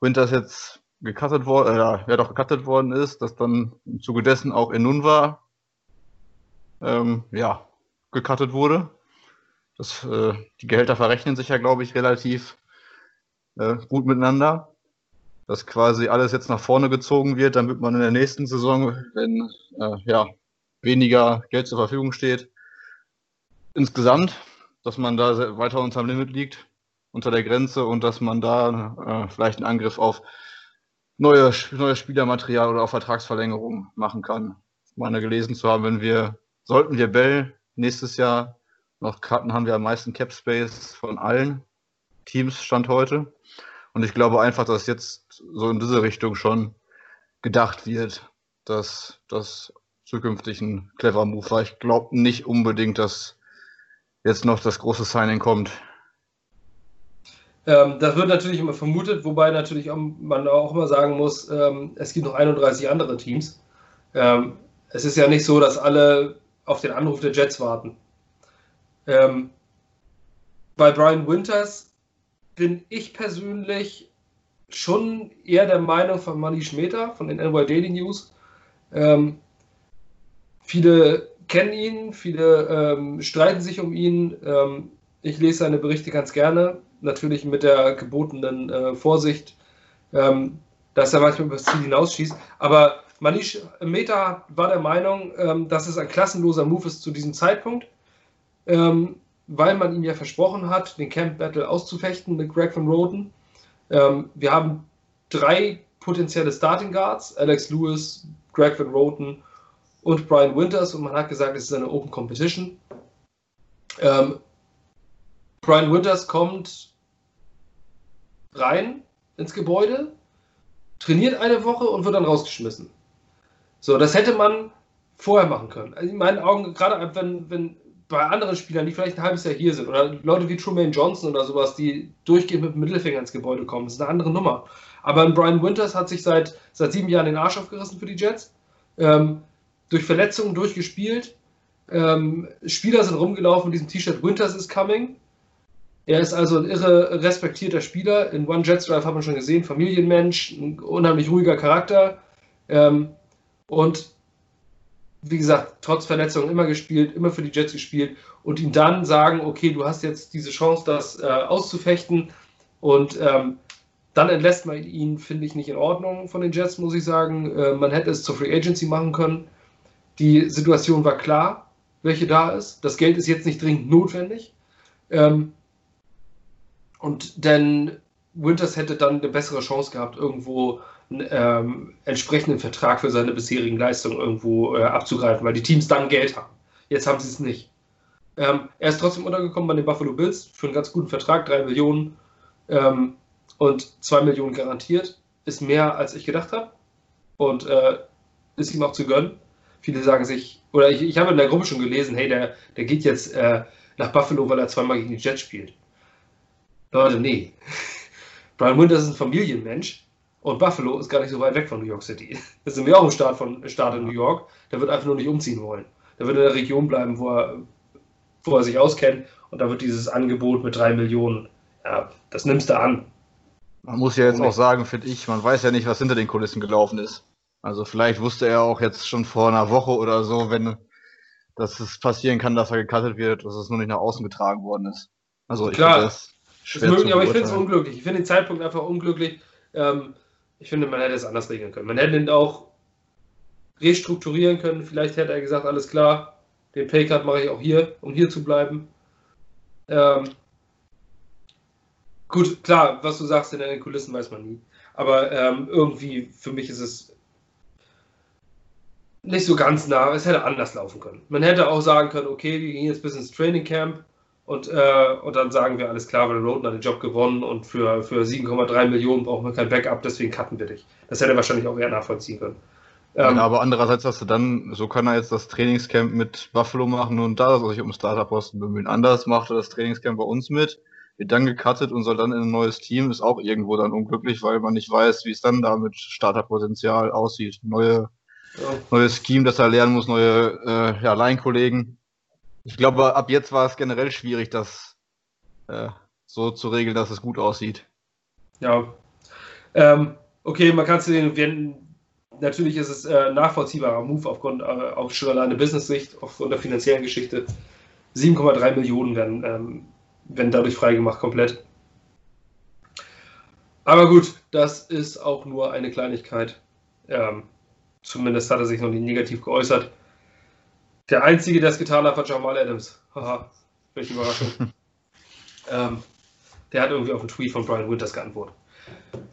Winters jetzt gecuttet worden, äh, ja doch gecuttet worden ist, dass dann im Zuge dessen auch Enunwa ähm, ja, gecuttet wurde. Das, äh, die Gehälter verrechnen sich ja, glaube ich, relativ äh, gut miteinander. Dass quasi alles jetzt nach vorne gezogen wird, damit man in der nächsten Saison, wenn äh, ja, weniger Geld zur Verfügung steht, insgesamt, dass man da weiter unterm Limit liegt, unter der Grenze und dass man da äh, vielleicht einen Angriff auf neue, neues Spielermaterial oder auch Vertragsverlängerung machen kann. Ich meine gelesen zu haben, wenn wir, sollten wir Bell nächstes Jahr noch cutten, haben wir am meisten Cap Space von allen Teams Stand heute. Und ich glaube einfach, dass jetzt so in diese Richtung schon gedacht wird, dass das zukünftig ein cleverer Move war. Ich glaube nicht unbedingt, dass jetzt noch das große Signing kommt. Ähm, das wird natürlich immer vermutet, wobei natürlich auch, man auch immer sagen muss, ähm, es gibt noch 31 andere Teams. Ähm, es ist ja nicht so, dass alle auf den Anruf der Jets warten. Ähm, bei Brian Winters bin ich persönlich schon eher der Meinung von Manny Schmeter von den NY Daily News. Ähm, viele kennen ihn, viele ähm, streiten sich um ihn. Ähm, ich lese seine Berichte ganz gerne, natürlich mit der gebotenen äh, Vorsicht, ähm, dass er manchmal über das Ziel hinausschießt. Aber Manish Meta war der Meinung, ähm, dass es ein klassenloser Move ist zu diesem Zeitpunkt. Ähm, weil man ihm ja versprochen hat, den Camp Battle auszufechten mit Greg von Roden. Ähm, wir haben drei potenzielle Starting Guards, Alex Lewis, Greg Van Roten und Brian Winters und man hat gesagt, es ist eine Open Competition. Ähm, Brian Winters kommt rein ins Gebäude, trainiert eine Woche und wird dann rausgeschmissen. So, das hätte man vorher machen können. Also in meinen Augen, gerade wenn, wenn bei anderen Spielern, die vielleicht ein halbes Jahr hier sind, oder Leute wie Truman Johnson oder sowas, die durchgehend mit dem Mittelfinger ins Gebäude kommen, das ist eine andere Nummer. Aber Brian Winters hat sich seit, seit sieben Jahren den Arsch aufgerissen für die Jets. Ähm, durch Verletzungen durchgespielt. Ähm, Spieler sind rumgelaufen mit diesem T-Shirt Winters is coming. Er ist also ein irre respektierter Spieler. In One Jets Drive haben wir schon gesehen, Familienmensch, ein unheimlich ruhiger Charakter. Ähm, und wie gesagt, trotz Verletzungen immer gespielt, immer für die Jets gespielt und ihm dann sagen, okay, du hast jetzt diese Chance, das äh, auszufechten und ähm, dann entlässt man ihn, finde ich nicht in Ordnung von den Jets, muss ich sagen. Äh, man hätte es zur Free Agency machen können. Die Situation war klar, welche da ist. Das Geld ist jetzt nicht dringend notwendig. Ähm, und denn Winters hätte dann eine bessere Chance gehabt, irgendwo ähm, entsprechenden Vertrag für seine bisherigen Leistungen irgendwo äh, abzugreifen, weil die Teams dann Geld haben. Jetzt haben sie es nicht. Ähm, er ist trotzdem untergekommen bei den Buffalo Bills für einen ganz guten Vertrag, drei Millionen ähm, und zwei Millionen garantiert. Ist mehr, als ich gedacht habe. Und äh, ist ihm auch zu gönnen. Viele sagen sich, oder ich, ich habe in der Gruppe schon gelesen, hey, der, der geht jetzt äh, nach Buffalo, weil er zweimal gegen die Jets spielt. Leute, nee. Brian Winters ist ein Familienmensch und Buffalo ist gar nicht so weit weg von New York City. Das sind wir auch im Staat, von, Staat in New York. Der wird einfach nur nicht umziehen wollen. Der wird in der Region bleiben, wo er, wo er sich auskennt. Und da wird dieses Angebot mit drei Millionen, ja, das nimmst du an. Man muss ja jetzt auch sagen, finde ich, man weiß ja nicht, was hinter den Kulissen gelaufen ist. Also vielleicht wusste er auch jetzt schon vor einer Woche oder so, wenn dass es passieren kann, dass er gecuttet wird, dass es nur nicht nach außen getragen worden ist. Also ich Klar, das ist möglich, aber ich finde es unglücklich. Ich finde den Zeitpunkt einfach unglücklich. Ähm, ich finde, man hätte es anders regeln können. Man hätte ihn auch restrukturieren können. Vielleicht hätte er gesagt, alles klar, den Paycard mache ich auch hier, um hier zu bleiben. Ähm, gut, klar, was du sagst, in den Kulissen weiß man nie. Aber ähm, irgendwie, für mich ist es nicht so ganz nah. Es hätte anders laufen können. Man hätte auch sagen können, okay, wir gehen jetzt bis ins Training Camp und, äh, und dann sagen wir, alles klar, weil Roden hat den Job gewonnen und für, für 7,3 Millionen brauchen wir kein Backup, deswegen cutten wir dich. Das hätte er wahrscheinlich auch eher nachvollziehen können. Ähm, ja, aber andererseits hast du dann, so kann er jetzt das Trainingscamp mit Buffalo machen und da soll sich um Starterposten bemühen. Anders macht er das Trainingscamp bei uns mit, wird dann gecuttet und soll dann in ein neues Team, ist auch irgendwo dann unglücklich, weil man nicht weiß, wie es dann da mit Starterpotenzial aussieht. Neue, ja. Neues Scheme, das er lernen muss, neue äh, ja, Line-Kollegen. Ich glaube, ab jetzt war es generell schwierig, das äh, so zu regeln, dass es gut aussieht. Ja. Ähm, okay, man kann es sehen, natürlich ist es äh, nachvollziehbarer Move aufgrund, äh, auch schon alleine Business-Sicht, aufgrund der finanziellen Geschichte. 7,3 Millionen werden, ähm, werden dadurch freigemacht komplett. Aber gut, das ist auch nur eine Kleinigkeit. Ähm, zumindest hat er sich noch nicht negativ geäußert. Der Einzige, der es getan hat, war Jamal Adams. Haha, welche Überraschung. ähm, der hat irgendwie auf einen Tweet von Brian Winters geantwortet.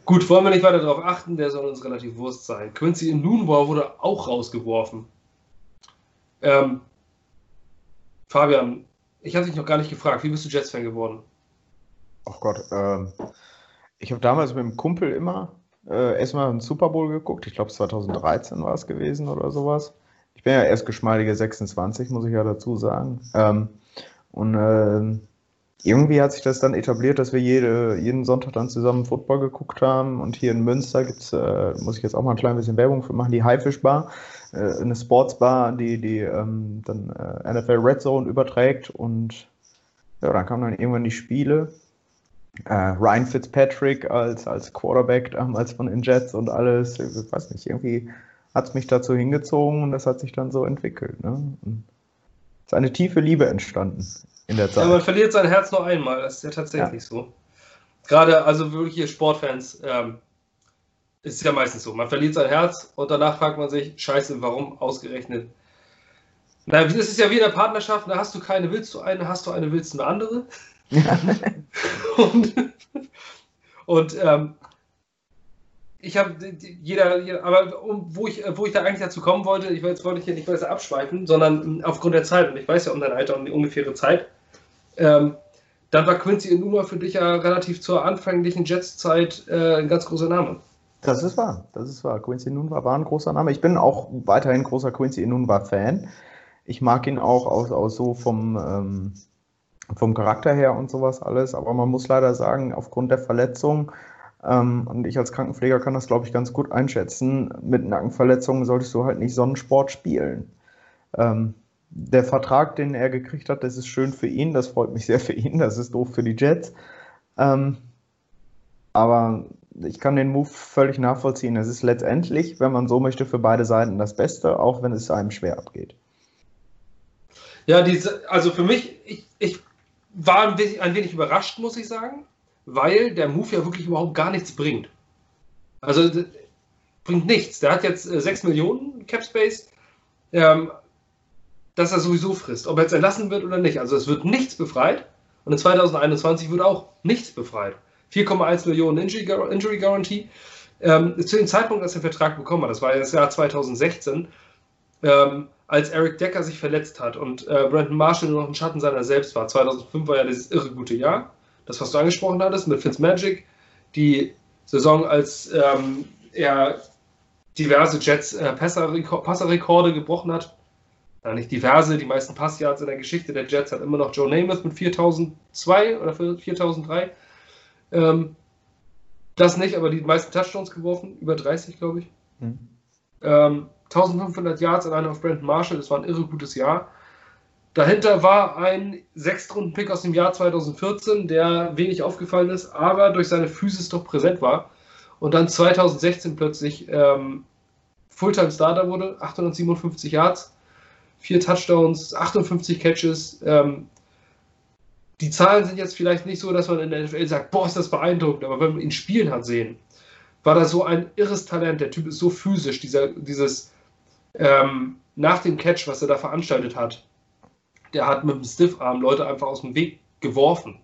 Gut, wollen wir nicht weiter darauf achten, der soll uns relativ Wurst sein. Quincy in Noonball wurde auch rausgeworfen. Ähm, Fabian, ich hatte dich noch gar nicht gefragt, wie bist du Jets-Fan geworden? Ach Gott, ähm, ich habe damals mit dem Kumpel immer äh, erstmal einen Super Bowl geguckt. Ich glaube 2013 war es gewesen oder sowas. Ich bin ja erst geschmeidige 26, muss ich ja dazu sagen. Ähm, und äh, irgendwie hat sich das dann etabliert, dass wir jede, jeden Sonntag dann zusammen Football geguckt haben. Und hier in Münster gibt es, äh, muss ich jetzt auch mal ein klein bisschen Werbung für machen, die Haifisch Bar, äh, eine Sportsbar, die, die ähm, dann äh, NFL Red Zone überträgt. Und ja, dann kamen dann irgendwann die Spiele. Äh, Ryan Fitzpatrick als, als Quarterback damals von den Jets und alles. Ich weiß nicht, irgendwie hat es mich dazu hingezogen und das hat sich dann so entwickelt. Ne? ist eine tiefe Liebe entstanden in der Zeit. Ja, man verliert sein Herz nur einmal, das ist ja tatsächlich ja. so. Gerade, also wirkliche Sportfans, ähm, ist ja meistens so. Man verliert sein Herz und danach fragt man sich, scheiße, warum ausgerechnet? Na, das ist ja wie in der Partnerschaft, da hast du keine, willst du eine, hast du eine, willst du eine andere? Ja. und und ähm, ich habe jeder, jeder, aber um, wo, ich, wo ich da eigentlich dazu kommen wollte, ich jetzt wollte ich hier nicht weiter abschweifen, sondern aufgrund der Zeit, und ich weiß ja um dein Alter und die ungefähre Zeit, ähm, dann war Quincy Enuma für dich ja relativ zur anfänglichen Jets-Zeit äh, ein ganz großer Name. Das ist wahr, das ist wahr. Quincy Nunva war ein großer Name. Ich bin auch weiterhin großer Quincy Nunva-Fan. Ich mag ihn auch aus, aus so vom, ähm, vom Charakter her und sowas alles. Aber man muss leider sagen, aufgrund der Verletzung, und ich als Krankenpfleger kann das, glaube ich, ganz gut einschätzen, mit Nackenverletzungen solltest du halt nicht Sonnensport spielen. Ähm, der Vertrag, den er gekriegt hat, das ist schön für ihn, das freut mich sehr für ihn, das ist doof für die Jets. Ähm, aber ich kann den Move völlig nachvollziehen. Es ist letztendlich, wenn man so möchte, für beide Seiten das Beste, auch wenn es einem schwer abgeht. Ja, diese, also für mich, ich, ich war ein, wenig, ein wenig überrascht, muss ich sagen, weil der Move ja wirklich überhaupt gar nichts bringt. Also bringt nichts. Der hat jetzt äh, 6 Millionen Cap Space, ähm, dass er sowieso frisst, ob er jetzt entlassen wird oder nicht. Also es wird nichts befreit und in 2021 wird auch nichts befreit. 4,1 Millionen Injury Guarantee. Ähm, zu dem Zeitpunkt, als er den Vertrag bekommen hat, das war das Jahr 2016, ähm, als Eric Decker sich verletzt hat und äh, Brandon Marshall nur noch ein Schatten seiner selbst war. 2005 war ja dieses irre gute Jahr, das, was du angesprochen hattest, mit Fitzmagic, die Saison, als ähm, er diverse Jets äh, Passerrekorde gebrochen hat. Ja, nicht diverse, die meisten Passyards in der Geschichte der Jets hat immer noch Joe Namath mit 4002 oder 4003. Ähm, das nicht, aber die meisten Touchdowns geworfen, über 30, glaube ich. Mhm. Ähm, 1500 Yards alleine auf Brandon Marshall, das war ein irre gutes Jahr. Dahinter war ein Sechstrunden-Pick aus dem Jahr 2014, der wenig aufgefallen ist, aber durch seine Physis doch präsent war. Und dann 2016 plötzlich ähm, Fulltime-Starter wurde, 857 Yards, vier Touchdowns, 58 Catches, ähm, die Zahlen sind jetzt vielleicht nicht so, dass man in der NFL sagt, boah, ist das beeindruckend, aber wenn man ihn spielen hat sehen, war da so ein irres Talent. Der Typ ist so physisch, dieser, dieses ähm, nach dem Catch, was er da veranstaltet hat, der hat mit dem Stiffarm Leute einfach aus dem Weg geworfen.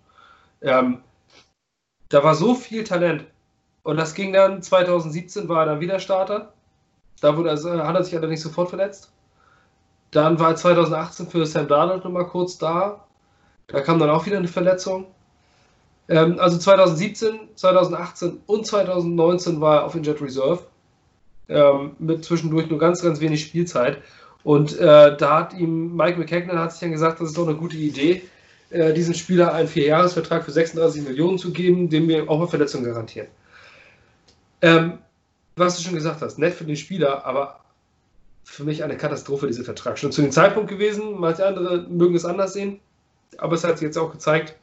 Ähm, da war so viel Talent. Und das ging dann 2017, war er dann wieder Starter. Da wurde, also, hat er sich allerdings sofort verletzt. Dann war er 2018 für Sam Darnold nochmal kurz da. Da kam dann auch wieder eine Verletzung. Ähm, also 2017, 2018 und 2019 war er auf Injured Reserve. Ähm, mit zwischendurch nur ganz, ganz wenig Spielzeit. Und äh, da hat ihm Mike McKagan hat sich dann gesagt, das ist doch eine gute Idee, äh, diesem Spieler einen Vierjahresvertrag für 36 Millionen zu geben, dem wir auch eine Verletzung garantieren. Ähm, was du schon gesagt hast, nett für den Spieler, aber für mich eine Katastrophe, dieser Vertrag. Schon zu dem Zeitpunkt gewesen, manche andere mögen es anders sehen aber es hat sich jetzt auch gezeigt.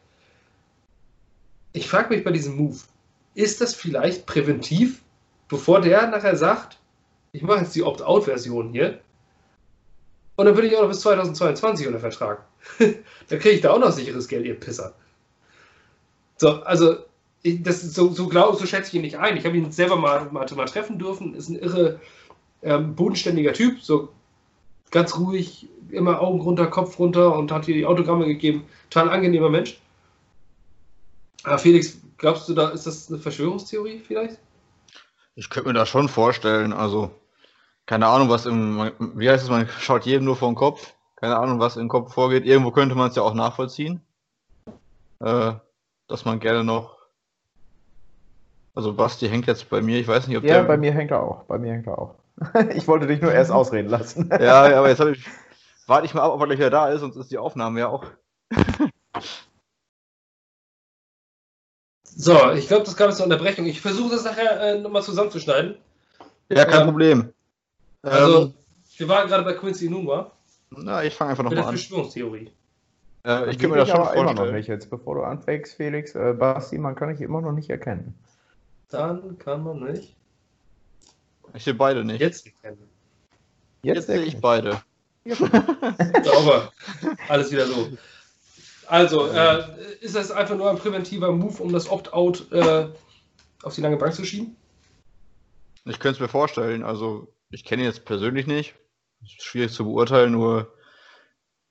Ich frage mich bei diesem Move, ist das vielleicht präventiv, bevor der nachher sagt, ich mache jetzt die Opt-out-Version hier und dann bin ich auch noch bis 2022 unter Vertrag. dann kriege ich da auch noch sicheres Geld, ihr Pisser. So, also das so, so, glaub, so schätze ich ihn nicht ein. Ich habe ihn selber mal, mal, mal treffen dürfen. Ist ein irre ähm, bodenständiger Typ, so ganz ruhig, immer Augen runter, Kopf runter und hat hier die Autogramme gegeben. Total angenehmer Mensch. Aber Felix, glaubst du, da ist das eine Verschwörungstheorie vielleicht? Ich könnte mir das schon vorstellen. Also, keine Ahnung, was im, wie heißt es, man schaut jedem nur vor den Kopf. Keine Ahnung, was im Kopf vorgeht. Irgendwo könnte man es ja auch nachvollziehen. Äh, dass man gerne noch. Also, Basti hängt jetzt bei mir. Ich weiß nicht, ob ja, der. Ja, bei mir hängt er auch. Bei mir hängt er auch. ich wollte dich nur erst ausreden lassen. ja, aber jetzt habe ich. Warte ich mal ab, ob er gleich wieder da ist, sonst ist die Aufnahme ja auch. so, ich glaube, das gab es eine Unterbrechung. Ich versuche das nachher äh, nochmal zusammenzuschneiden. Ja, kein ähm, Problem. Also, ähm, wir waren gerade bei Quincy Numa. Na, ich fange einfach nochmal an. Verschwörungstheorie. Äh, ich kann mir das schon vorstellen. Immer noch nicht jetzt, bevor du anfängst, Felix. Äh, Basti, man kann dich immer noch nicht erkennen. Dann kann man nicht. Ich sehe beide nicht. Jetzt erkennen. Jetzt, Jetzt sehe ich beide. Sauber. Alles wieder so. Also, äh, ist das einfach nur ein präventiver Move, um das Opt-out äh, auf die lange Bank zu schieben? Ich könnte es mir vorstellen. Also, ich kenne ihn jetzt persönlich nicht. Ist schwierig zu beurteilen, nur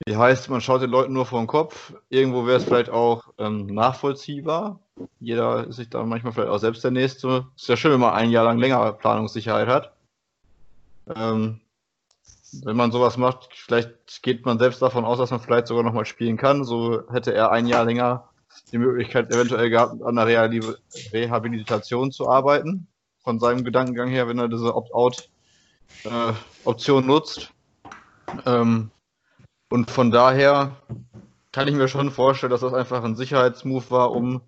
wie heißt, man schaut den Leuten nur vor den Kopf. Irgendwo wäre es vielleicht auch ähm, nachvollziehbar. Jeder ist sich da manchmal vielleicht auch selbst der Nächste. Ist ja schön, wenn man ein Jahr lang länger Planungssicherheit hat. Ähm, wenn man sowas macht, vielleicht geht man selbst davon aus, dass man vielleicht sogar nochmal spielen kann. So hätte er ein Jahr länger die Möglichkeit eventuell gehabt, an der Rehabilitation zu arbeiten. von seinem Gedankengang her, wenn er diese Opt-out-Option äh, nutzt. Ähm, und von daher kann ich mir schon vorstellen, dass das einfach ein Sicherheitsmove war, um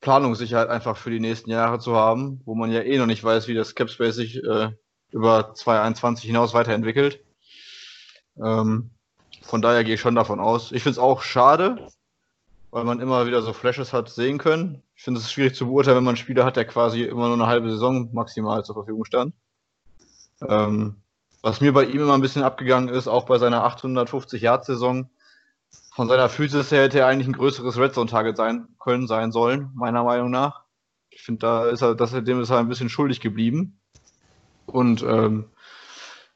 Planungssicherheit einfach für die nächsten Jahre zu haben, wo man ja eh noch nicht weiß, wie das Capspace sich äh, über 2021 hinaus weiterentwickelt. Ähm, von daher gehe ich schon davon aus. Ich finde es auch schade, weil man immer wieder so Flashes hat sehen können. Ich finde es schwierig zu beurteilen, wenn man einen Spieler hat, der quasi immer nur eine halbe Saison maximal zur Verfügung stand. Ähm, was mir bei ihm immer ein bisschen abgegangen ist, auch bei seiner 850-Yard-Saison, von seiner Physis her hätte er eigentlich ein größeres Red Zone-Target sein können, sein sollen, meiner Meinung nach. Ich finde, da ist er, dass er dem ist er ein bisschen schuldig geblieben. Und ähm,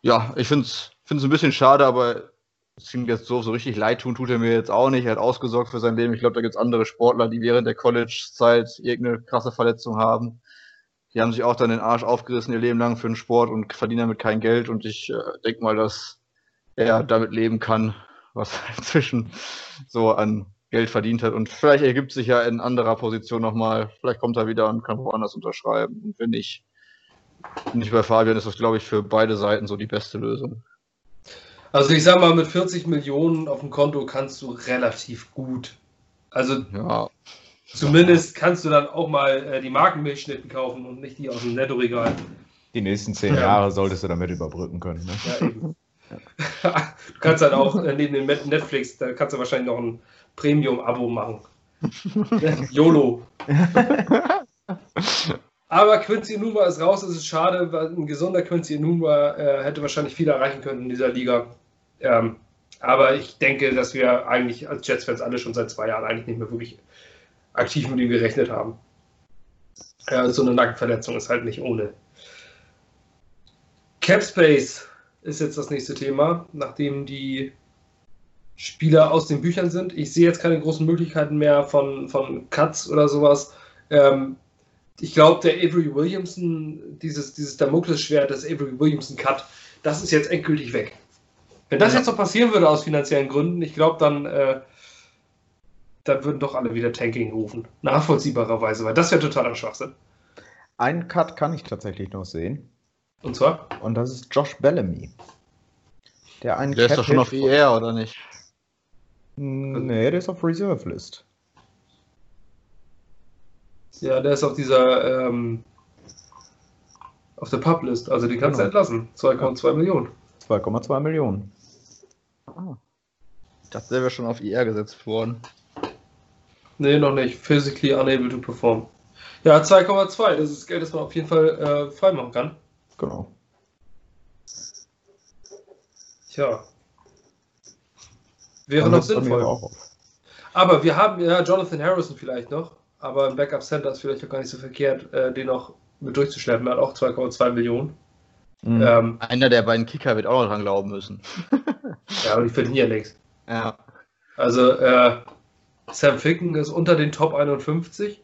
ja, ich finde es ein bisschen schade, aber es klingt jetzt so, so richtig leid tun tut er mir jetzt auch nicht. Er hat ausgesorgt für sein Leben. Ich glaube, da gibt es andere Sportler, die während der College-Zeit irgendeine krasse Verletzung haben. Die haben sich auch dann den Arsch aufgerissen ihr Leben lang für den Sport und verdienen damit kein Geld. Und ich äh, denke mal, dass er damit leben kann, was er inzwischen so an Geld verdient hat. Und vielleicht ergibt sich ja in anderer Position nochmal, vielleicht kommt er wieder und kann woanders unterschreiben. Und wenn nicht, nicht bei Fabian ist das, glaube ich, für beide Seiten so die beste Lösung. Also ich sag mal, mit 40 Millionen auf dem Konto kannst du relativ gut. Also ja. Zumindest kannst du dann auch mal äh, die Markenmilchschnitten kaufen und nicht die aus dem Netto-Regal. Die nächsten zehn ja. Jahre solltest du damit überbrücken können. Ne? Ja, eben. du kannst dann auch äh, neben dem Netflix, da kannst du wahrscheinlich noch ein Premium-Abo machen. YOLO. Aber Quincy Numa ist raus, es ist schade, weil ein gesunder Quincy Numa äh, hätte wahrscheinlich viel erreichen können in dieser Liga. Ähm, aber ich denke, dass wir eigentlich als Jets-Fans alle schon seit zwei Jahren eigentlich nicht mehr wirklich aktiv mit ihm gerechnet haben. Ja, so eine Nackenverletzung ist halt nicht ohne. Capspace ist jetzt das nächste Thema, nachdem die Spieler aus den Büchern sind. Ich sehe jetzt keine großen Möglichkeiten mehr von, von Cuts oder sowas. Ähm, ich glaube, der Avery Williamson, dieses, dieses Damoklesschwert des Avery Williamson Cut, das ist jetzt endgültig weg. Wenn das ja. jetzt noch passieren würde aus finanziellen Gründen, ich glaube, dann, äh, dann würden doch alle wieder Tanking rufen. Nachvollziehbarerweise, weil das wäre totaler Schwachsinn. Einen Cut kann ich tatsächlich noch sehen. Und zwar? Und das ist Josh Bellamy. Der, einen der ist doch schon auf ER, oder nicht? Nee, der ist auf Reserve List. Ja, der ist auf dieser ähm, auf der Publist, also die kannst genau. du entlassen. 2,2 Millionen. 2,2 Millionen. Ah. Ich dachte, der wäre schon auf IR gesetzt worden. Nee, noch nicht. Physically unable to perform. Ja, 2,2. Das ist Geld, das man auf jeden Fall äh, freimachen kann. Genau. Tja. Wäre noch sinnvoll. Aber wir haben ja Jonathan Harrison vielleicht noch, aber im Backup Center ist vielleicht auch gar nicht so verkehrt, äh, den noch mit durchzuschleppen. Er hat auch 2,2 Millionen. Mhm. Ähm, Einer der beiden Kicker wird auch noch dran glauben müssen. ja, aber die verdienen ja nichts. Ja. Also, äh, Sam Ficken ist unter den Top 51.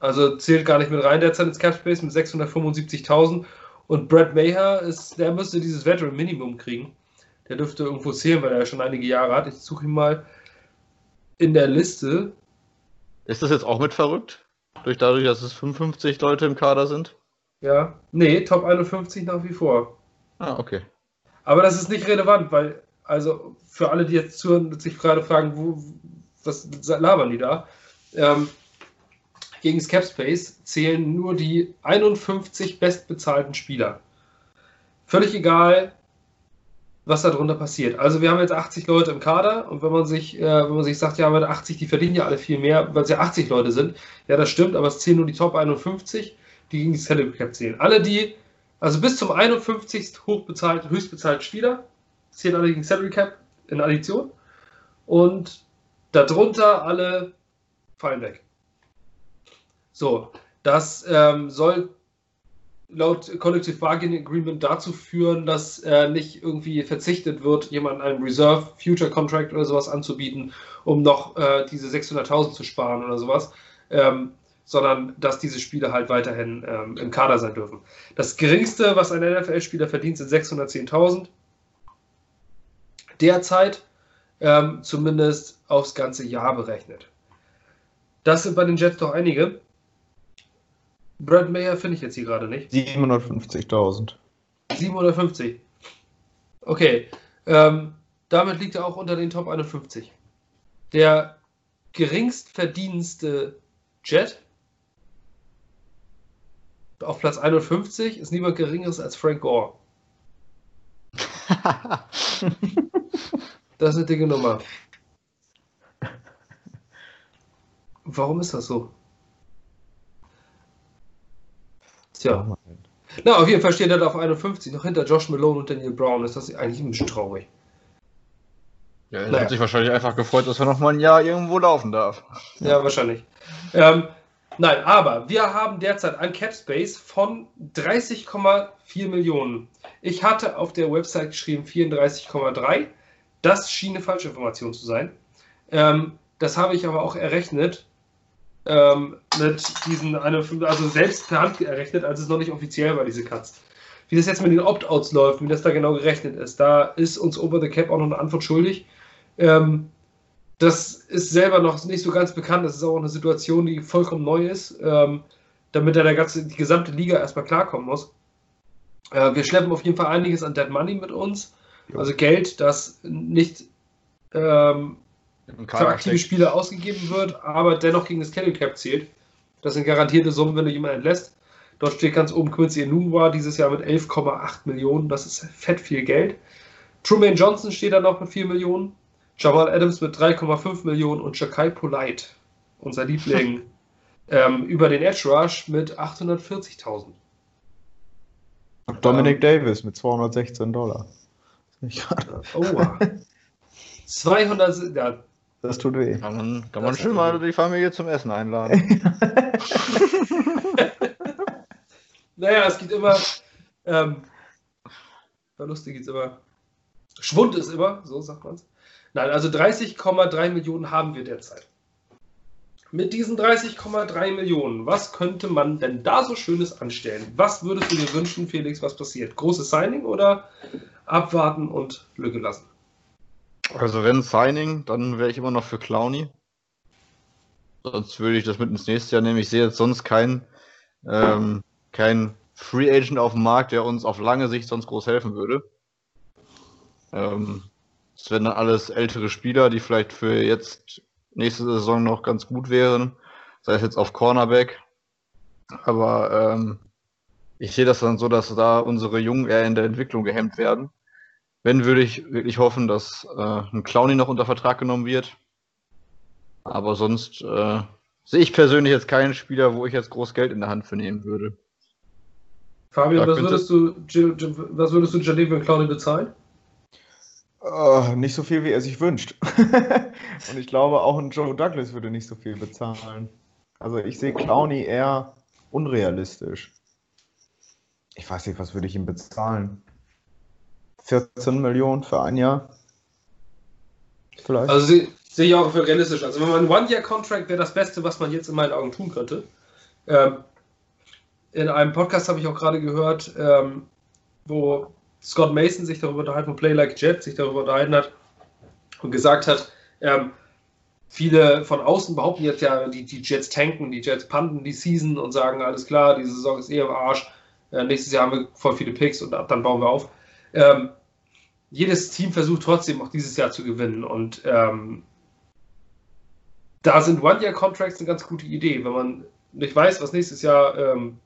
Also zählt gar nicht mit rein derzeit ins Capspace mit 675.000. Und Brad Maher ist, der müsste dieses Veteran Minimum kriegen. Der dürfte irgendwo zählen, weil er ja schon einige Jahre hat. Ich suche ihn mal in der Liste. Ist das jetzt auch mit verrückt? Durch dadurch, dass es 55 Leute im Kader sind? Ja, nee, Top 51 nach wie vor. Ah, okay. Aber das ist nicht relevant, weil, also für alle, die jetzt zuhören, sich gerade fragen, wo, was labern die da? Ähm, gegen Scapspace zählen nur die 51 bestbezahlten Spieler. Völlig egal, was darunter passiert. Also wir haben jetzt 80 Leute im Kader und wenn man sich, äh, wenn man sich sagt, ja, aber 80, die verdienen ja alle viel mehr, weil es ja 80 Leute sind, ja, das stimmt, aber es zählen nur die Top 51 die gegen die Salary Cap zählen. Alle die, also bis zum 51. hochbezahlt, höchstbezahlten Spieler, gegen Salary Cap in Addition. Und darunter alle fallen weg. So, das ähm, soll laut Collective Bargaining Agreement dazu führen, dass äh, nicht irgendwie verzichtet wird, jemandem einen Reserve Future Contract oder sowas anzubieten, um noch äh, diese 600.000 zu sparen oder sowas. Ähm, sondern dass diese Spieler halt weiterhin ähm, im Kader sein dürfen. Das geringste, was ein NFL-Spieler verdient, sind 610.000. Derzeit ähm, zumindest aufs ganze Jahr berechnet. Das sind bei den Jets doch einige. Brad Mayer finde ich jetzt hier gerade nicht. 750.000. 750. Okay. Ähm, damit liegt er auch unter den Top 51. Der geringstverdienste Jet auf Platz 51 ist niemand Geringeres als Frank Gore. das ist eine dicke Nummer. Warum ist das so? Tja. Na, auf jeden Fall steht er da auf 51, noch hinter Josh Malone und Daniel Brown. Ist das eigentlich ein bisschen traurig. Ja, er naja. hat sich wahrscheinlich einfach gefreut, dass er noch mal ein Jahr irgendwo laufen darf. Ja, wahrscheinlich. Ähm, nein, aber wir haben derzeit ein Cap Space von 30,4 Millionen. Ich hatte auf der Website geschrieben 34,3. Das schien eine falsche Information zu sein. Ähm, das habe ich aber auch errechnet ähm, mit diesen, eine, also selbst per Hand errechnet, als es noch nicht offiziell war, diese Cuts. Wie das jetzt mit den Opt-outs läuft, wie das da genau gerechnet ist, da ist uns Over the Cap auch noch eine Antwort schuldig. Ähm, das ist selber noch nicht so ganz bekannt. Das ist auch eine Situation, die vollkommen neu ist, ähm, damit da der ganze, die gesamte Liga erstmal klarkommen muss. Äh, wir schleppen auf jeden Fall einiges an Dead Money mit uns. Also Geld, das nicht ähm, für aktive Spieler ausgegeben wird, aber dennoch gegen das Carry Cap zählt. Das sind garantierte Summen, wenn du jemanden entlässt. Dort steht ganz oben Quincy Enunwa dieses Jahr mit 11,8 Millionen. Das ist fett viel Geld. Truman Johnson steht da noch mit 4 Millionen. Jamal Adams mit 3,5 Millionen und Shakai Polite, unser Liebling, ähm, über den Edge Rush mit 840.000. Dominic ähm, Davis mit 216 Dollar. Oh, 200, ja, das tut weh. Kann man, kann man schön mal die Familie zum Essen einladen. naja, es gibt immer. Ähm, Verluste gibt es immer. Schwund ist immer, so sagt man es. Nein, also 30,3 Millionen haben wir derzeit. Mit diesen 30,3 Millionen, was könnte man denn da so Schönes anstellen? Was würdest du dir wünschen, Felix, was passiert? Großes Signing oder abwarten und Lücke lassen? Also wenn Signing, dann wäre ich immer noch für Clowny. Sonst würde ich das mit ins nächste Jahr nehmen. Ich sehe jetzt sonst keinen ähm, kein Free Agent auf dem Markt, der uns auf lange Sicht sonst groß helfen würde. Ähm, es werden dann alles ältere Spieler, die vielleicht für jetzt nächste Saison noch ganz gut wären. Sei es jetzt auf Cornerback. Aber ähm, ich sehe das dann so, dass da unsere Jungen eher in der Entwicklung gehemmt werden. Wenn, würde ich wirklich hoffen, dass äh, ein Clowny noch unter Vertrag genommen wird. Aber sonst äh, sehe ich persönlich jetzt keinen Spieler, wo ich jetzt groß Geld in der Hand für nehmen würde. Fabian, was würdest, du, was würdest du Jaleven Clowny bezahlen? Uh, nicht so viel, wie er sich wünscht. Und ich glaube, auch ein Joe Douglas würde nicht so viel bezahlen. Also ich sehe Clowny eher unrealistisch. Ich weiß nicht, was würde ich ihm bezahlen? 14 Millionen für ein Jahr. Vielleicht. Also sehe seh ich auch für realistisch. Also wenn man ein One-Year-Contract wäre das Beste, was man jetzt in meinen Augen tun könnte. Ähm, in einem Podcast habe ich auch gerade gehört, ähm, wo Scott Mason sich darüber unterhalten, von Play Like Jet sich darüber unterhalten hat und gesagt hat, ähm, viele von außen behaupten jetzt ja, die, die Jets tanken, die Jets panten die Season und sagen, alles klar, die Saison ist eh im Arsch, äh, nächstes Jahr haben wir voll viele Picks und ab dann bauen wir auf. Ähm, jedes Team versucht trotzdem auch dieses Jahr zu gewinnen und ähm, da sind One-Year-Contracts eine ganz gute Idee. Wenn man nicht weiß, was nächstes Jahr ähm,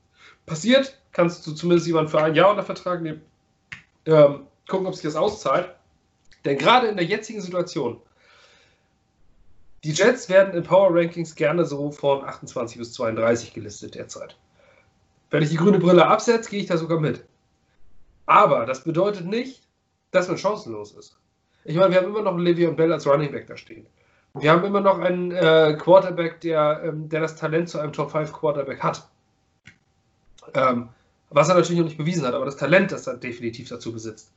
passiert, kannst du zumindest jemanden für ein Jahr unter Vertrag nehmen, ähm, gucken, ob sich das auszahlt. Denn gerade in der jetzigen Situation, die Jets werden in Power Rankings gerne so von 28 bis 32 gelistet derzeit. Wenn ich die grüne Brille absetze, gehe ich da sogar mit. Aber das bedeutet nicht, dass man chancenlos ist. Ich meine, wir haben immer noch einen Le'Veon Bell als Running Back da stehen. Wir haben immer noch einen äh, Quarterback, der, ähm, der das Talent zu einem Top 5 Quarterback hat. Ähm, was er natürlich noch nicht bewiesen hat, aber das Talent, das er definitiv dazu besitzt.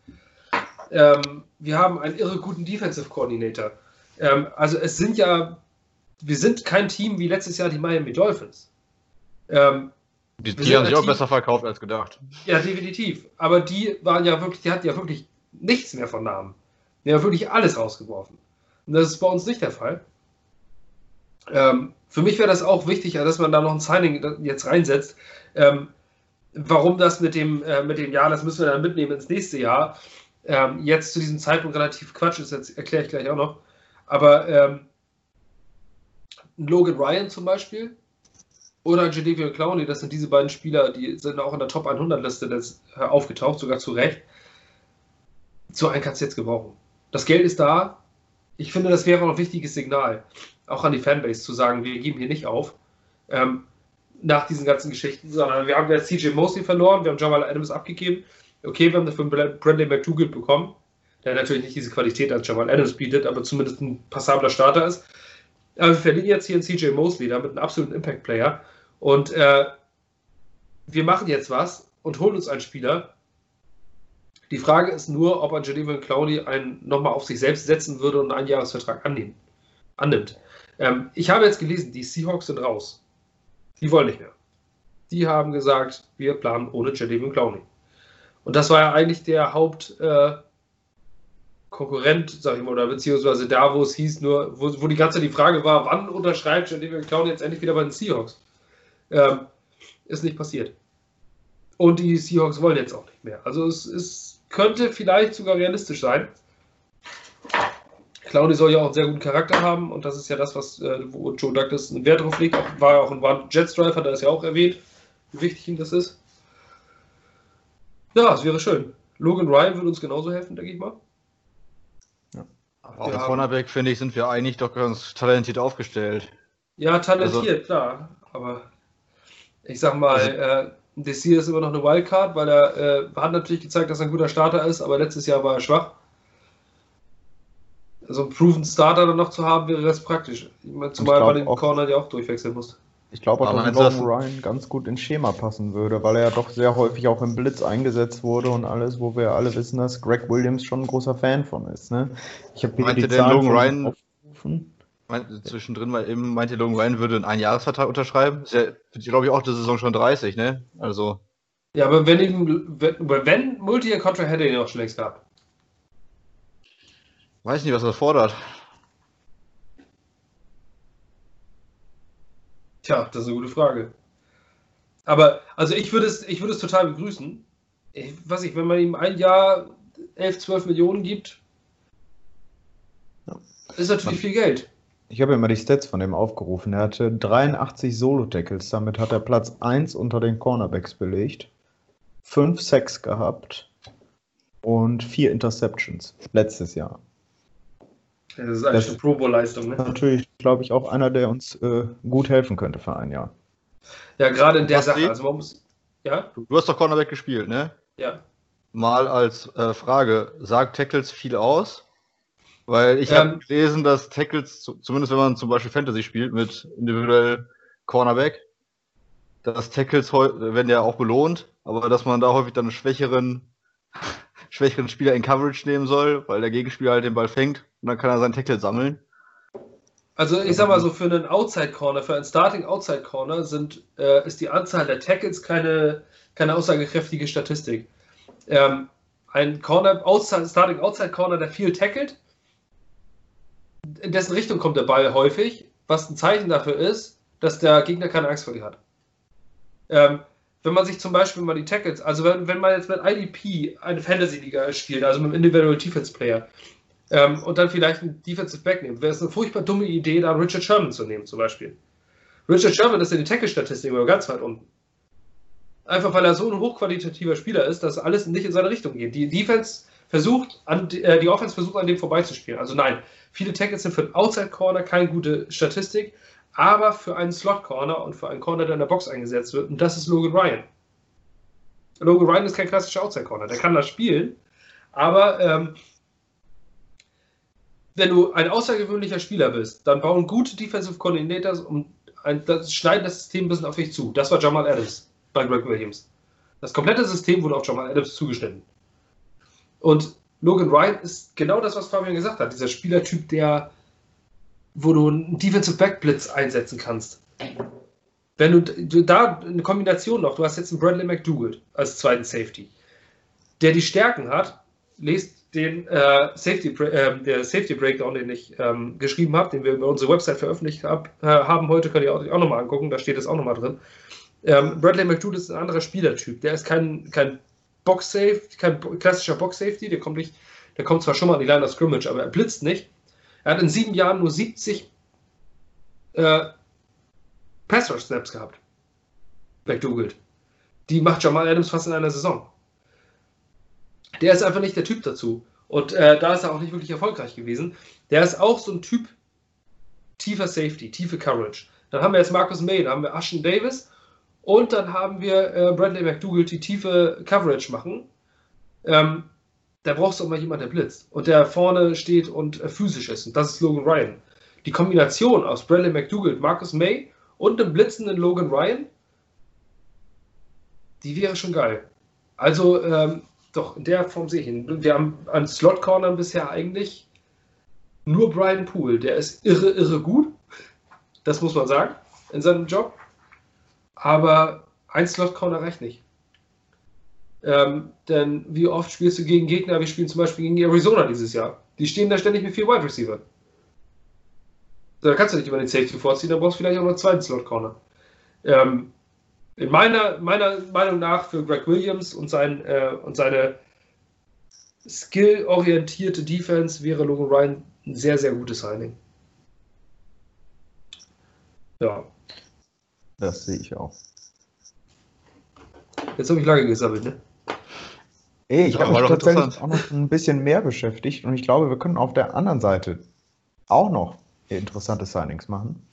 Ähm, wir haben einen irre guten Defensive Coordinator. Ähm, also es sind ja, wir sind kein Team wie letztes Jahr die Miami Dolphins. Die, die haben sich auch besser verkauft als gedacht. Ja, definitiv. Aber die waren ja wirklich, die hatten ja wirklich nichts mehr von Namen. Die haben wirklich alles rausgeworfen. Und das ist bei uns nicht der Fall. Ähm, für mich wäre das auch wichtig, dass man da noch ein Signing jetzt reinsetzt. Ähm, warum das mit dem, äh, mit dem Jahr, das müssen wir dann mitnehmen ins nächste Jahr, ähm, jetzt zu diesem Zeitpunkt relativ Quatsch ist, jetzt erkläre ich gleich auch noch. Aber ähm, Logan Ryan zum Beispiel oder Jadavio Clowney, das sind diese beiden Spieler, die sind auch in der Top 100 Liste des, äh, aufgetaucht, sogar zu Recht. So einen kannst du jetzt gebrauchen. Das Geld ist da. Ich finde, das wäre auch ein wichtiges Signal, auch an die Fanbase zu sagen, wir geben hier nicht auf. Ähm, nach diesen ganzen Geschichten, sondern wir haben jetzt CJ Mosley verloren, wir haben Jamal Adams abgegeben. Okay, wir haben dafür Bradley McDougall bekommen, der natürlich nicht diese Qualität als Jamal Adams bietet, aber zumindest ein passabler Starter ist. Aber wir verlieren jetzt hier einen CJ Mosley, damit einen absoluten Impact-Player. Und äh, wir machen jetzt was und holen uns einen Spieler. Die Frage ist nur, ob Jadavion Clowney einen nochmal auf sich selbst setzen würde und einen Einjahresvertrag annehmen, annimmt. Ähm, ich habe jetzt gelesen, die Seahawks sind raus. Die wollen nicht mehr. Die haben gesagt, wir planen ohne Jadavion Clowney. Und das war ja eigentlich der Hauptkonkurrent, äh, sag ich mal, oder beziehungsweise da, wo es hieß, nur, wo, wo die ganze die Frage war, wann unterschreibt Jadavion Clowney jetzt endlich wieder bei den Seahawks? Ähm, ist nicht passiert. Und die Seahawks wollen jetzt auch nicht mehr. Also es, es könnte vielleicht sogar realistisch sein. Clowney soll ja auch einen sehr guten Charakter haben und das ist ja das, was äh, wo Joe Douglas einen Wert drauf legt. War ja auch ein Jets Driver, da ist ja auch erwähnt, wie wichtig ihm das ist. Ja, es wäre schön. Logan Ryan würde uns genauso helfen, denke ich mal. Ja. Aber auf Cornerback, finde ich, sind wir eigentlich doch ganz talentiert aufgestellt. Ja, talentiert, also, klar. Aber ich sag mal, also, äh, Desir ist immer noch eine Wildcard, weil er äh, hat natürlich gezeigt, dass er ein guter Starter ist, aber letztes Jahr war er schwach. So also einen Proven Starter dann noch zu haben, wäre das praktisch. Ich meine, zumal bei den Corner ja auch durchwechseln musst. Ich glaube auch, dass Logan Ryan ganz gut ins Schema passen würde, weil er ja doch sehr häufig auch im Blitz eingesetzt wurde und alles, wo wir alle wissen, dass Greg Williams schon ein großer Fan von ist. Ne? Ich habe wieder die Zahlen Logan Ryan aufgerufen. Meint, zwischendrin mal eben meinte Logan Ryan würde einen Einjahresvertrag unterschreiben. Ist ja, glaube ich, auch die Saison schon 30, ne? Also. Ja, aber wenn ihm, wenn, wenn Multi-Contract hätte er ihn auch schon längst gehabt. Weiß nicht, was er fordert. Tja, das ist eine gute Frage. Aber, also ich würde es, ich würde es total begrüßen. Ich weiß nicht, wenn man ihm ein Jahr 11, 12 Millionen gibt, ja. ist natürlich viel Geld. Ich habe immer die Stats von dem aufgerufen. Er hatte 83 Solo-Tackles, damit hat er Platz 1 unter den Cornerbacks belegt, 5 Sacks gehabt und 4 Interceptions letztes Jahr. Das ist eigentlich eine Pro Bowl-Leistung, ne? Natürlich, glaube ich, auch einer, der uns äh, gut helfen könnte für ein Jahr. Ja, gerade in der Sache. Also man muss, ja? Du hast doch Cornerback gespielt, ne? Ja. Mal als äh, Frage, sagt Tackles viel aus? Weil ich ähm, habe gelesen, dass Tackles, zumindest wenn man zum Beispiel Fantasy spielt mit individuell Cornerback, dass Tackles werden ja auch belohnt, aber dass man da häufig dann einen schwächeren, schwächeren Spieler in Coverage nehmen soll, weil der Gegenspieler halt den Ball fängt und dann kann er seinen Tackle sammeln. Also ich sag mal so, für einen Outside Corner, für einen Starting Outside Corner sind, äh, ist die Anzahl der Tackles keine, keine aussagekräftige Statistik. Ähm, ein Corner, outside, Starting Outside Corner, der viel tackelt, in dessen Richtung kommt der Ball häufig, was ein Zeichen dafür ist, dass der Gegner keine Angst vor dir hat. Ähm, wenn man sich zum Beispiel mal die Tackles, also wenn, wenn man jetzt mit IDP eine Fantasy-Liga spielt, also mit einem Individual Defense Player, ähm, und dann vielleicht einen Defensive Back nimmt, wäre es eine furchtbar dumme Idee, da Richard Sherman zu nehmen, zum Beispiel. Richard Sherman ist in den Tackle-Statistiken aber ganz weit unten. Einfach weil er so ein hochqualitativer Spieler ist, dass alles nicht in seine Richtung geht. Die Defense versucht, an, äh, die Offense versucht an dem vorbeizuspielen. Also nein, viele Tackles sind für einen Outside Corner keine gute Statistik, aber für einen Slot Corner und für einen Corner, der in der Box eingesetzt wird, und das ist Logan Ryan. Logan Ryan ist kein klassischer Outside Corner, der kann das spielen, aber ähm, wenn du ein außergewöhnlicher Spieler bist, dann bauen gute Defensive Coordinators und ein, das schneiden das System ein bisschen auf dich zu. Das war Jamal Adams bei Greg Williams. Das komplette System wurde auf Jamal Adams zugeschnitten. Und Logan Ryan ist genau das, was Fabian gesagt hat. Dieser Spielertyp, der, wo du einen Defensive Backblitz einsetzen kannst. Wenn du, du, da eine Kombination noch, du hast jetzt einen Bradley McDougall als zweiten Safety, der die Stärken hat, lest den äh, Safety, äh, der Safety Breakdown, den ich ähm, geschrieben habe, den wir über unsere Website veröffentlicht hab, äh, haben heute, könnt ihr auch, auch nochmal angucken, da steht es auch nochmal drin. Ähm, Bradley McDougall ist ein anderer Spielertyp. Der ist kein, kein Box-Safe, kein klassischer Box-Safety. Der kommt nicht, der kommt zwar schon mal an die Line of Scrimmage, aber er blitzt nicht. Er hat in sieben Jahren nur 70 äh, Pass-Rush-Snaps gehabt. McDougall. Die macht Jamal Adams fast in einer Saison. Der ist einfach nicht der Typ dazu. Und äh, da ist er auch nicht wirklich erfolgreich gewesen. Der ist auch so ein Typ tiefer Safety, tiefe Coverage. Dann haben wir jetzt Marcus May, dann haben wir Ashton Davis und dann haben wir äh, Bradley McDougall, die tiefe Coverage machen. Ähm, da brauchst du mal jemanden, der blitzt und der vorne steht und äh, physisch ist. Und das ist Logan Ryan. Die Kombination aus Bradley McDougall, Marcus May und dem blitzenden Logan Ryan, die wäre schon geil. Also, ähm, doch, in der Form sehe ich ihn. Wir haben an Slot Corner bisher eigentlich nur Brian Poole. Der ist irre, irre gut. Das muss man sagen, in seinem Job. Aber ein Slot Corner reicht nicht. Ähm, denn wie oft spielst du gegen Gegner? Wir spielen zum Beispiel gegen Arizona dieses Jahr. Die stehen da ständig mit vier Wide Receiver. Da kannst du nicht immer den Safety vorziehen, da brauchst du vielleicht auch noch einen zweiten Slot Corner. Ähm, in meiner, meiner Meinung nach für Greg Williams und, sein, äh, und seine skill-orientierte Defense wäre Logan Ryan ein sehr, sehr gutes Signing. Ja. Das sehe ich auch. Jetzt habe ich lange gesammelt, ne? Ey, ich ja, habe mich tatsächlich auch noch ein bisschen mehr beschäftigt und ich glaube, wir können auf der anderen Seite auch noch interessante Signings machen.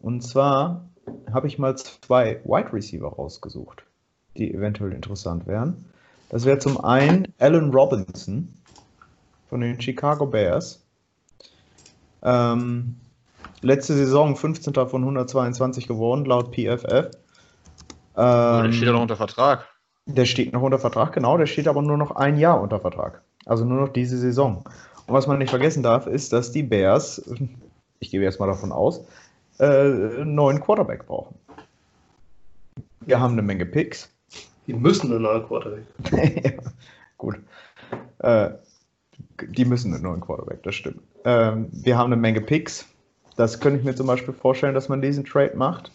Und zwar habe ich mal zwei Wide Receiver rausgesucht, die eventuell interessant wären. Das wäre zum einen Allen Robinson von den Chicago Bears. Ähm, letzte Saison 15. von 122 geworden, laut PFF. Ähm, der steht ja noch unter Vertrag. Der steht noch unter Vertrag, genau. Der steht aber nur noch ein Jahr unter Vertrag. Also nur noch diese Saison. Und was man nicht vergessen darf, ist, dass die Bears, ich gehe jetzt mal davon aus, äh, einen neuen Quarterback brauchen. Wir haben eine Menge Picks. Die müssen einen neuen Quarterback. ja, gut. Äh, die müssen einen neuen Quarterback, das stimmt. Ähm, wir haben eine Menge Picks. Das könnte ich mir zum Beispiel vorstellen, dass man diesen Trade macht.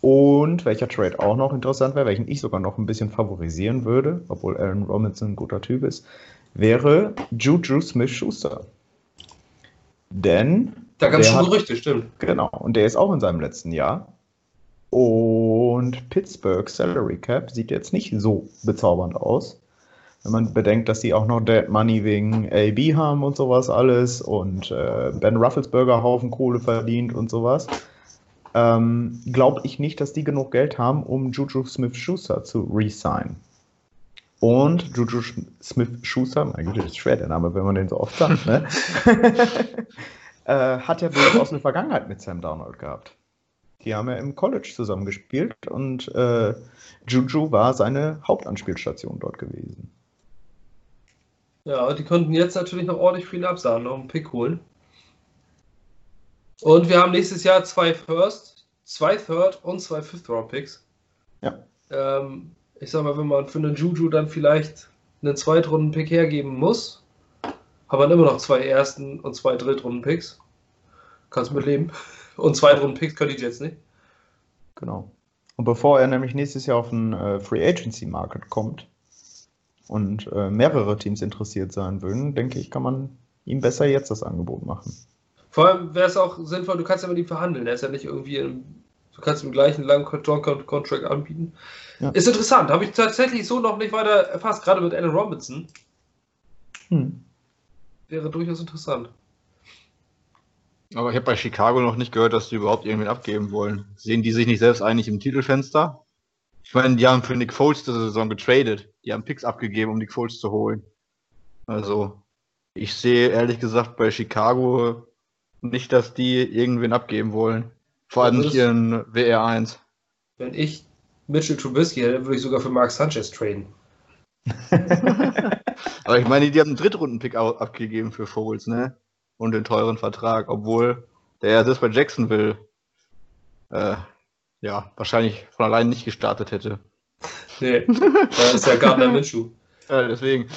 Und welcher Trade auch noch interessant wäre, welchen ich sogar noch ein bisschen favorisieren würde, obwohl Aaron Robinson ein guter Typ ist, wäre Juju Smith-Schuster. Denn. Da gab es schon Gerüchte, stimmt. Genau, und der ist auch in seinem letzten Jahr. Und Pittsburgh Salary Cap sieht jetzt nicht so bezaubernd aus. Wenn man bedenkt, dass die auch noch Dead Money wegen AB haben und sowas alles und äh, Ben Rufflesberger Haufen Kohle verdient und sowas, ähm, glaube ich nicht, dass die genug Geld haben, um Juju Smith-Schuster zu resignen. Und Juju Smith-Schuster, mein Güte, ist schwer der Name, wenn man den so oft sagt, ne? äh, hat ja durchaus eine Vergangenheit mit Sam Darnold gehabt. Die haben ja im College zusammengespielt und äh, Juju war seine Hauptanspielstation dort gewesen. Ja, die konnten jetzt natürlich noch ordentlich viel absahen, noch einen Pick holen. Und wir haben nächstes Jahr zwei First, zwei Third und zwei Fifth Round Picks. Ja. Ähm, ich sag mal, wenn man für einen Juju dann vielleicht einen Zweitrunden-Pick hergeben muss, hat man immer noch zwei Ersten und zwei Drittrunden-Picks. Kannst mit leben. Und Zweitrunden-Picks können die jetzt nicht. Genau. Und bevor er nämlich nächstes Jahr auf den äh, Free Agency Market kommt und äh, mehrere Teams interessiert sein würden, denke ich, kann man ihm besser jetzt das Angebot machen. Vor allem wäre es auch sinnvoll, du kannst ja mit ihm verhandeln. Er ist ja nicht irgendwie, im, du kannst ihm gleich einen langen Contract anbieten. Ja. Ist interessant, habe ich tatsächlich so noch nicht weiter erfasst, gerade mit Alan Robinson. Hm. Wäre durchaus interessant. Aber ich habe bei Chicago noch nicht gehört, dass die überhaupt irgendwen abgeben wollen. Sehen die sich nicht selbst eigentlich im Titelfenster? Ich meine, die haben für Nick Foles diese Saison getradet. Die haben Picks abgegeben, um Nick Foles zu holen. Also, ich sehe ehrlich gesagt bei Chicago nicht, dass die irgendwen abgeben wollen. Vor allem nicht ihren WR1. Wenn ich Mitchell Trubisky hätte, würde ich sogar für Mark Sanchez traden. Aber ich meine, die haben einen Drittrunden-Pick abgegeben für Vogels, ne? Und den teuren Vertrag, obwohl der selbst bei Jacksonville äh, ja, wahrscheinlich von allein nicht gestartet hätte. Nee, da ist ja Gardner Minshew. Ja, deswegen.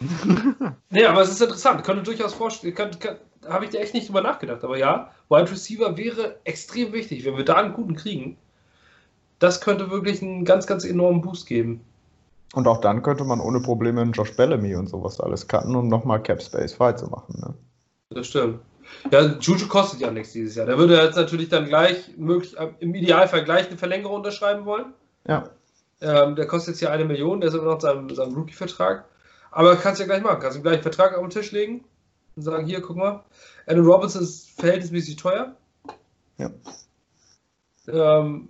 nee, aber es ist interessant. Könnte durchaus vorstellen, kann, kann, habe ich dir echt nicht drüber nachgedacht. Aber ja, Wide Receiver wäre extrem wichtig. Wenn wir da einen guten kriegen, das könnte wirklich einen ganz, ganz enormen Boost geben. Und auch dann könnte man ohne Probleme einen Josh Bellamy und sowas alles cutten, um nochmal Cap Space frei zu machen. Ne? Das stimmt. Ja, Juju kostet ja nichts dieses Jahr. Der würde jetzt natürlich dann gleich, möglich, im Idealfall gleich eine Verlängerung unterschreiben wollen. Ja. Ähm, der kostet jetzt hier eine Million, der ist immer noch seinem, seinem Rookie-Vertrag. Aber kannst ja gleich machen. Kannst du gleich einen Vertrag auf den Tisch legen und sagen: Hier, guck mal, Adam Robinson ist verhältnismäßig teuer. Ja. Ähm,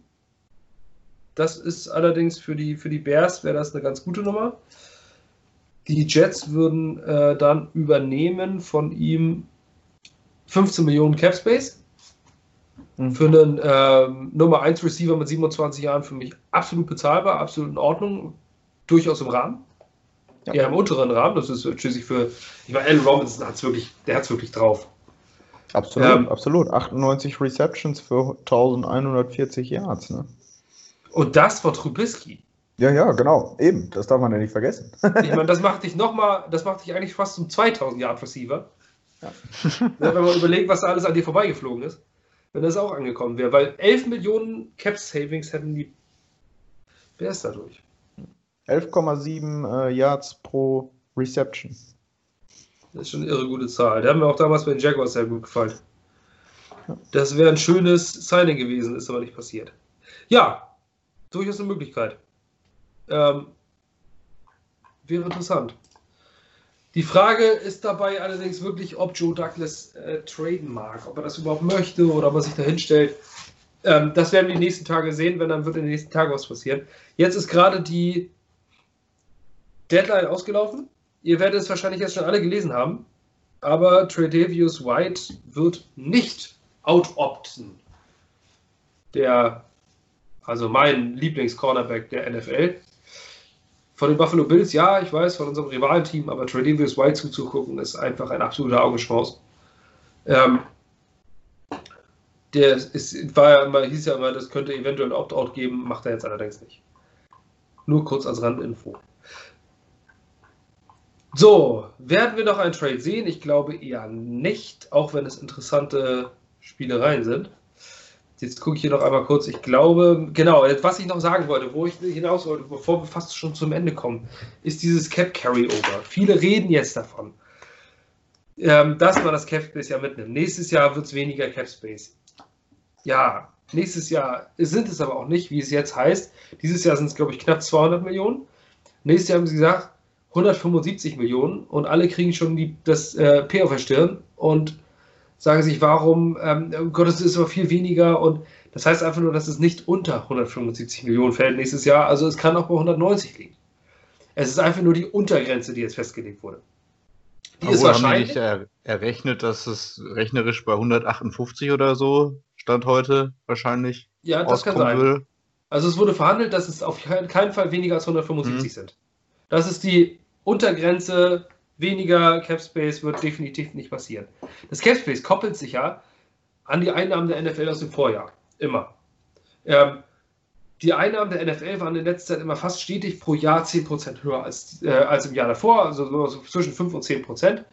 das ist allerdings für die, für die Bears wäre das eine ganz gute Nummer. Die Jets würden äh, dann übernehmen von ihm 15 Millionen Cap Space. Mhm. Für einen ähm, Nummer 1 Receiver mit 27 Jahren für mich absolut bezahlbar, absolut in Ordnung, durchaus im Rahmen. Ja. Ja, im unteren Rahmen. Das ist schließlich für, ich meine, Allen Robinson hat es wirklich, der hat es wirklich drauf. Absolut, Ähm, absolut. 98 Receptions für 1140 Yards. Ne? Und das von Trubisky. Ja, ja, genau. Eben. Das darf man ja nicht vergessen. Ich meine, das macht dich nochmal, das macht dich eigentlich fast zum 2000 Yard Receiver. Ja. Ja, wenn man überlegt, was da alles an dir vorbeigeflogen ist. Wenn das auch angekommen wäre. Weil 11 Millionen Cap Savings hätten die Bears dadurch. 11,7 äh, Yards pro Reception. Das ist schon eine irre gute Zahl. Der hat mir auch damals bei den Jaguars sehr gut gefallen. Das wäre ein schönes Signing gewesen, ist aber nicht passiert. Ja, durchaus eine Möglichkeit. Ähm, wäre interessant. Die Frage ist dabei allerdings wirklich, ob Joe Douglas äh, traden mag, ob er das überhaupt möchte oder ob er sich da hinstellt. Ähm, das werden wir die nächsten Tage sehen, wenn dann wird in den nächsten Tagen was passieren. Jetzt ist gerade die Deadline ausgelaufen. Ihr werdet es wahrscheinlich jetzt schon alle gelesen haben. Aber Tredavious White wird nicht out-opten. Der, also mein Lieblings-Cornerback der NFL. Von den Buffalo Bills, ja, ich weiß, von unserem Rivalenteam, aber Tredavious White zuzugucken, ist einfach ein absoluter Augenschmaus. Ähm, der ist, war ja immer, hieß ja immer, das könnte eventuell ein Opt-out geben, macht er jetzt allerdings nicht. Nur kurz als Randinfo. So, werden wir noch einen Trade sehen? Ich glaube eher nicht, auch wenn es interessante Spielereien sind. Jetzt gucke ich hier noch einmal kurz. Ich glaube, genau, was ich noch sagen wollte, wo ich hinaus wollte, bevor wir fast schon zum Ende kommen, ist dieses Cap Carryover. Viele reden jetzt davon, ähm, dass man das Cap Space ja mitnimmt. Nächstes Jahr wird es weniger Cap Space. Ja, nächstes Jahr sind es aber auch nicht, wie es jetzt heißt. Dieses Jahr sind es, glaube ich, knapp 200 Millionen. Nächstes Jahr haben sie gesagt, 175 Millionen und alle kriegen schon die, das äh, P auf der Stirn und sagen sich, warum, ähm, oh Gott, es ist aber viel weniger und das heißt einfach nur, dass es nicht unter 175 Millionen fällt nächstes Jahr, also es kann auch bei 190 liegen. Es ist einfach nur die Untergrenze, die jetzt festgelegt wurde. Die ist wahrscheinlich. Haben die nicht er errechnet, dass es rechnerisch bei 158 oder so Stand heute wahrscheinlich Ja, das kann sein. Will. Also es wurde verhandelt, dass es auf keinen Fall weniger als 175 mhm. sind. Das ist die Untergrenze weniger Cap Space wird definitiv nicht passieren. Das Cap Space koppelt sich ja an die Einnahmen der NFL aus dem Vorjahr. Immer. Ähm, die Einnahmen der NFL waren in letzter Zeit immer fast stetig pro Jahr 10% höher als, äh, als im Jahr davor, also so, so zwischen 5 und 10%.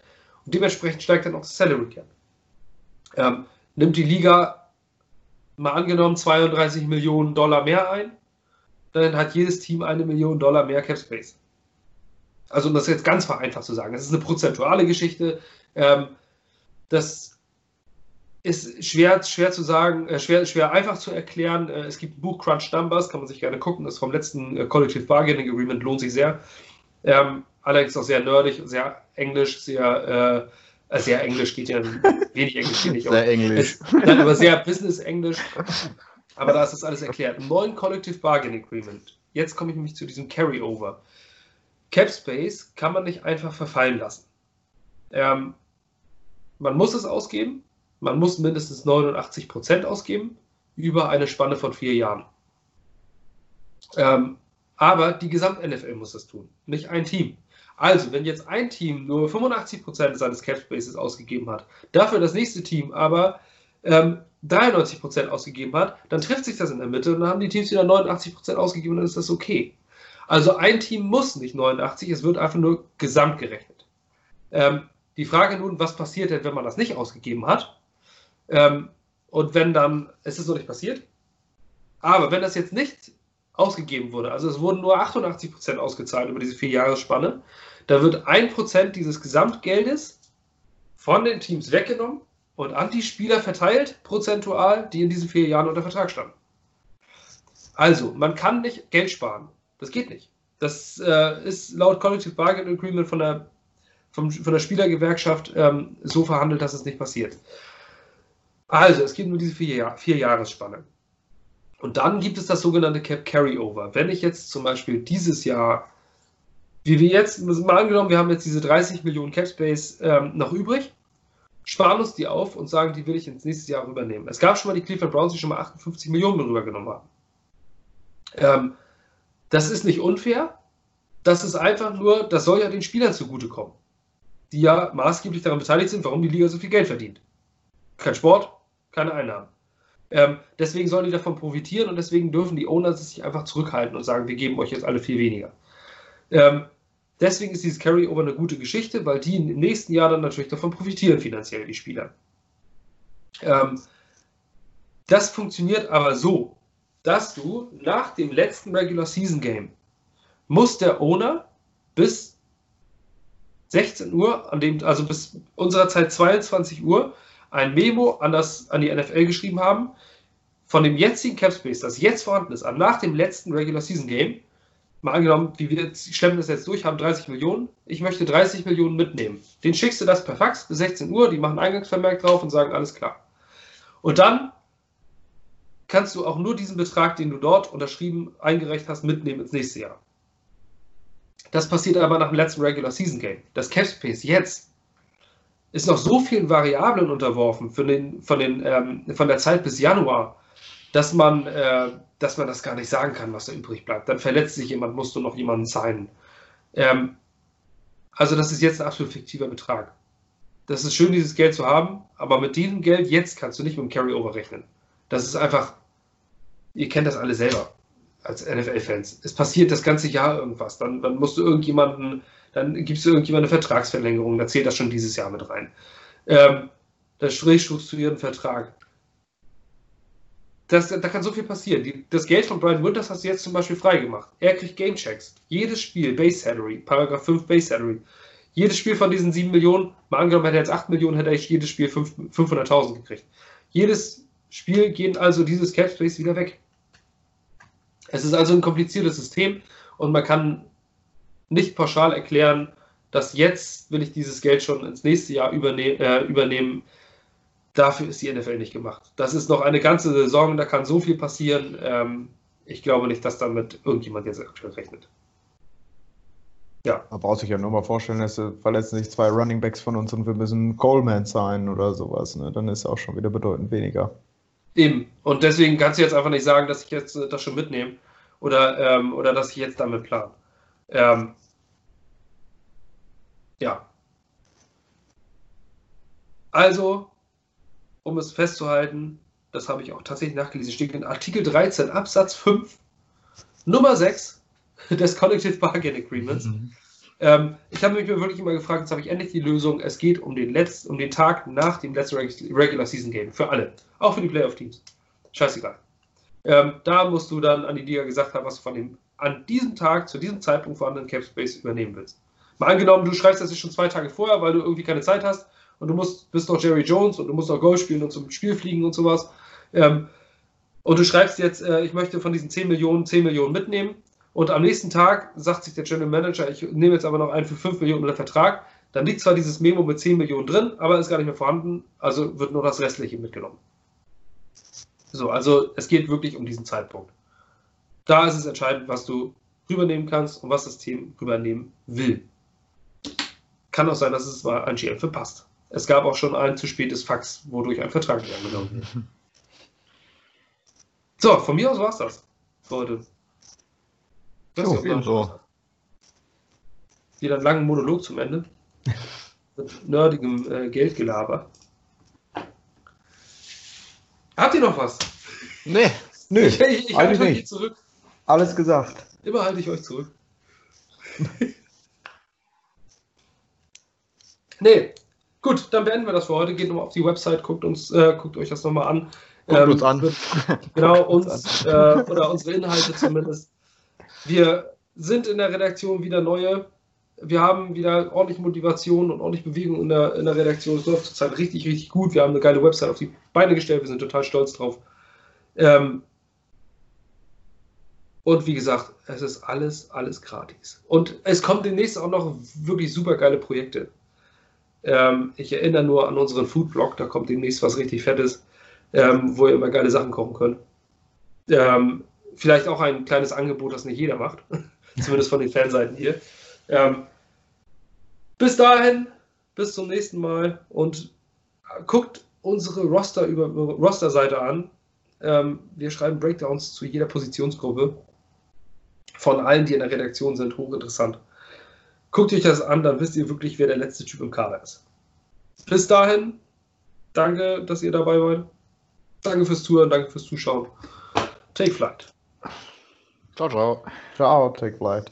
Und dementsprechend steigt dann auch das Salary Cap. Ähm, nimmt die Liga mal angenommen 32 Millionen Dollar mehr ein, dann hat jedes Team eine Million Dollar mehr Cap Space. Also um das jetzt ganz vereinfacht zu sagen, das ist eine prozentuale Geschichte. Ähm, das ist schwer, schwer zu sagen, äh, schwer, schwer einfach zu erklären. Äh, es gibt ein Buch Crunch Numbers, kann man sich gerne gucken, das ist vom letzten äh, Collective Bargaining Agreement, lohnt sich sehr. Ähm, allerdings auch sehr nerdig, sehr englisch, sehr, äh, sehr englisch geht ja wenig englisch geht nicht. Sehr englisch. Es, nein, aber sehr Business-Englisch. Aber da ist das alles erklärt. Ein neuen Collective Bargaining Agreement. Jetzt komme ich nämlich zu diesem Carryover. Cap Space kann man nicht einfach verfallen lassen. Ähm, man muss es ausgeben, man muss mindestens 89 Prozent ausgeben über eine Spanne von vier Jahren. Ähm, aber die Gesamt-NFL muss das tun, nicht ein Team. Also, wenn jetzt ein Team nur 85 Prozent seines Cap Spaces ausgegeben hat, dafür das nächste Team aber ähm, 93 Prozent ausgegeben hat, dann trifft sich das in der Mitte und dann haben die Teams wieder 89 Prozent ausgegeben und dann ist das okay. Also ein Team muss nicht 89, es wird einfach nur gesamt gerechnet. Ähm, die Frage nun, was passiert denn, wenn man das nicht ausgegeben hat? Ähm, und wenn dann, es ist noch nicht passiert, Aber wenn das jetzt nicht ausgegeben wurde, also es wurden nur 88% ausgezahlt über diese vier Jahresspanne, da wird 1% dieses Gesamtgeldes von den Teams weggenommen und an die Spieler verteilt, prozentual, die in diesen vier Jahren unter Vertrag standen. Also, man kann nicht Geld sparen. Das geht nicht. Das äh, ist laut Collective Bargain Agreement von der, vom, von der Spielergewerkschaft ähm, so verhandelt, dass es nicht passiert. Also, es gibt nur diese vier, Jahr, vier Jahresspanne. Und dann gibt es das sogenannte Cap Carryover. Wenn ich jetzt zum Beispiel dieses Jahr, wie wir jetzt, mal angenommen, wir haben jetzt diese 30 Millionen Cap Space ähm, noch übrig, sparen uns die auf und sagen, die will ich ins nächste Jahr rübernehmen. Es gab schon mal die Cleveland Browns, die schon mal 58 Millionen rübergenommen haben. Ähm, das ist nicht unfair. Das ist einfach nur, das soll ja den Spielern zugutekommen, die ja maßgeblich daran beteiligt sind, warum die Liga so viel Geld verdient. Kein Sport, keine Einnahmen. Ähm, deswegen sollen die davon profitieren und deswegen dürfen die Owners sich einfach zurückhalten und sagen, wir geben euch jetzt alle viel weniger. Ähm, deswegen ist dieses Carryover eine gute Geschichte, weil die im nächsten Jahr dann natürlich davon profitieren, finanziell die Spieler. Ähm, das funktioniert aber so, dass du nach dem letzten Regular Season Game muss der Owner bis 16 Uhr, an dem, also bis unserer Zeit 22 Uhr, ein Memo an, das, an die NFL geschrieben haben, von dem jetzigen Cap Space, das jetzt vorhanden ist, nach dem letzten Regular Season Game, mal angenommen, wie wir schlemmen das jetzt durch, haben 30 Millionen, ich möchte 30 Millionen mitnehmen. Den schickst du das per Fax bis 16 Uhr, die machen Eingangsvermerk drauf und sagen, alles klar. Und dann kannst du auch nur diesen Betrag, den du dort unterschrieben, eingereicht hast, mitnehmen ins nächste Jahr. Das passiert aber nach dem letzten Regular Season Game. Das Cap Space jetzt ist noch so vielen Variablen unterworfen von, den, von, den, ähm, von der Zeit bis Januar, dass man, äh, dass man das gar nicht sagen kann, was da übrig bleibt. Dann verletzt sich jemand, musst du noch jemanden zahlen. Ähm, also das ist jetzt ein absolut fiktiver Betrag. Das ist schön, dieses Geld zu haben, aber mit diesem Geld jetzt kannst du nicht mit dem Carryover rechnen. Das ist einfach ihr kennt das alle selber als NFL-Fans. Es passiert das ganze Jahr irgendwas. Dann, dann musst du irgendjemanden, dann gibst du irgendjemanden eine Vertragsverlängerung, da zählt das schon dieses Jahr mit rein. Ähm, das restrukturierten Vertrag. Das, da kann so viel passieren. Die, das Geld von Brian Winters hast du jetzt zum Beispiel freigemacht. Er kriegt Gamechecks. Jedes Spiel, Base Salary, Paragraph 5 Base Salary. Jedes Spiel von diesen 7 Millionen, mal angenommen hätte er jetzt 8 Millionen, hätte er jedes Spiel 500.000 gekriegt. Jedes Spiel geht also dieses Cap Space wieder weg. Es ist also ein kompliziertes System und man kann nicht pauschal erklären, dass jetzt will ich dieses Geld schon ins nächste Jahr überne äh, übernehmen. Dafür ist die NFL nicht gemacht. Das ist noch eine ganze Saison, da kann so viel passieren. Ähm, ich glaube nicht, dass damit irgendjemand jetzt aktuell rechnet. Ja. Man braucht sich ja nur mal vorstellen, dass verletzen sich zwei Running Backs von uns und wir müssen Coleman sein oder sowas. Ne? Dann ist auch schon wieder bedeutend weniger. Eben. Und deswegen kannst du jetzt einfach nicht sagen, dass ich jetzt äh, das schon mitnehme oder, ähm, oder dass ich jetzt damit plan. Ähm, ja. Also, um es festzuhalten, das habe ich auch tatsächlich nachgelesen, steht in Artikel 13 Absatz 5 Nummer 6 des Collective Bargain Agreements. Mhm. Ähm, ich habe mich wirklich immer gefragt, jetzt habe ich endlich die Lösung. Es geht um den, Letz-, um den Tag nach dem letzten Regular Season Game. Für alle. Auch für die Playoff-Teams. Scheißegal. Ähm, da musst du dann an die Liga gesagt haben, was du von dem an diesem Tag, zu diesem Zeitpunkt vorhandenen Cap Space übernehmen willst. Mal angenommen, du schreibst das jetzt schon zwei Tage vorher, weil du irgendwie keine Zeit hast und du musst, bist noch Jerry Jones und du musst noch Goal spielen und zum Spiel fliegen und sowas. Ähm, und du schreibst jetzt, äh, ich möchte von diesen 10 Millionen 10 Millionen mitnehmen und am nächsten Tag sagt sich der General Manager, ich nehme jetzt aber noch einen für 5 Millionen unter Vertrag. Dann liegt zwar dieses Memo mit 10 Millionen drin, aber ist gar nicht mehr vorhanden, also wird nur das Restliche mitgenommen. So, also es geht wirklich um diesen Zeitpunkt. Da ist es entscheidend, was du rübernehmen kannst und was das Team rübernehmen will. Kann auch sein, dass es mal an GM verpasst. Es gab auch schon ein zu spätes Fax, wodurch ein Vertrag nicht angenommen wird. So, von mir aus war es das für heute. So, so. Wieder einen langen Monolog zum Ende. Mit nerdigem äh, Geldgelaber. Habt ihr noch was? Nee. Nö, ich, ich, ich halte euch zurück. Alles gesagt. Immer halte ich euch zurück. nee. Gut, dann beenden wir das für heute. Geht nochmal auf die Website, guckt, uns, äh, guckt euch das nochmal an. Guckt Ähm, uns an. wird- Genau, uns äh, oder unsere Inhalte zumindest. Wir sind in der Redaktion wieder neue. Wir haben wieder ordentlich Motivation und ordentlich Bewegung in der, in der Redaktion. Es läuft zurzeit richtig, richtig gut. Wir haben eine geile Website auf die Beine gestellt. Wir sind total stolz drauf. Ähm, und wie gesagt, es ist alles, alles gratis. Und es kommt demnächst auch noch wirklich super geile Projekte. Ähm, ich erinnere nur an unseren Foodblog, da kommt demnächst was richtig Fettes, ähm, wo ihr immer geile Sachen kochen könnt. Ähm, vielleicht auch ein kleines Angebot, das nicht jeder macht. Zumindest von den Fanseiten hier. Bis dahin, bis zum nächsten Mal und guckt unsere Roster über Roster-Seite an. Ähm, wir schreiben Breakdowns zu jeder Positionsgruppe. Von allen, die in der Redaktion sind, hochinteressant. Guckt euch das an, dann wisst ihr wirklich, wer der letzte Typ im Kader ist. Bis dahin, danke, dass ihr dabei wart. Danke fürs Zuhören, danke fürs Zuschauen. Take flight. Ciao, ciao. Ciao, take flight.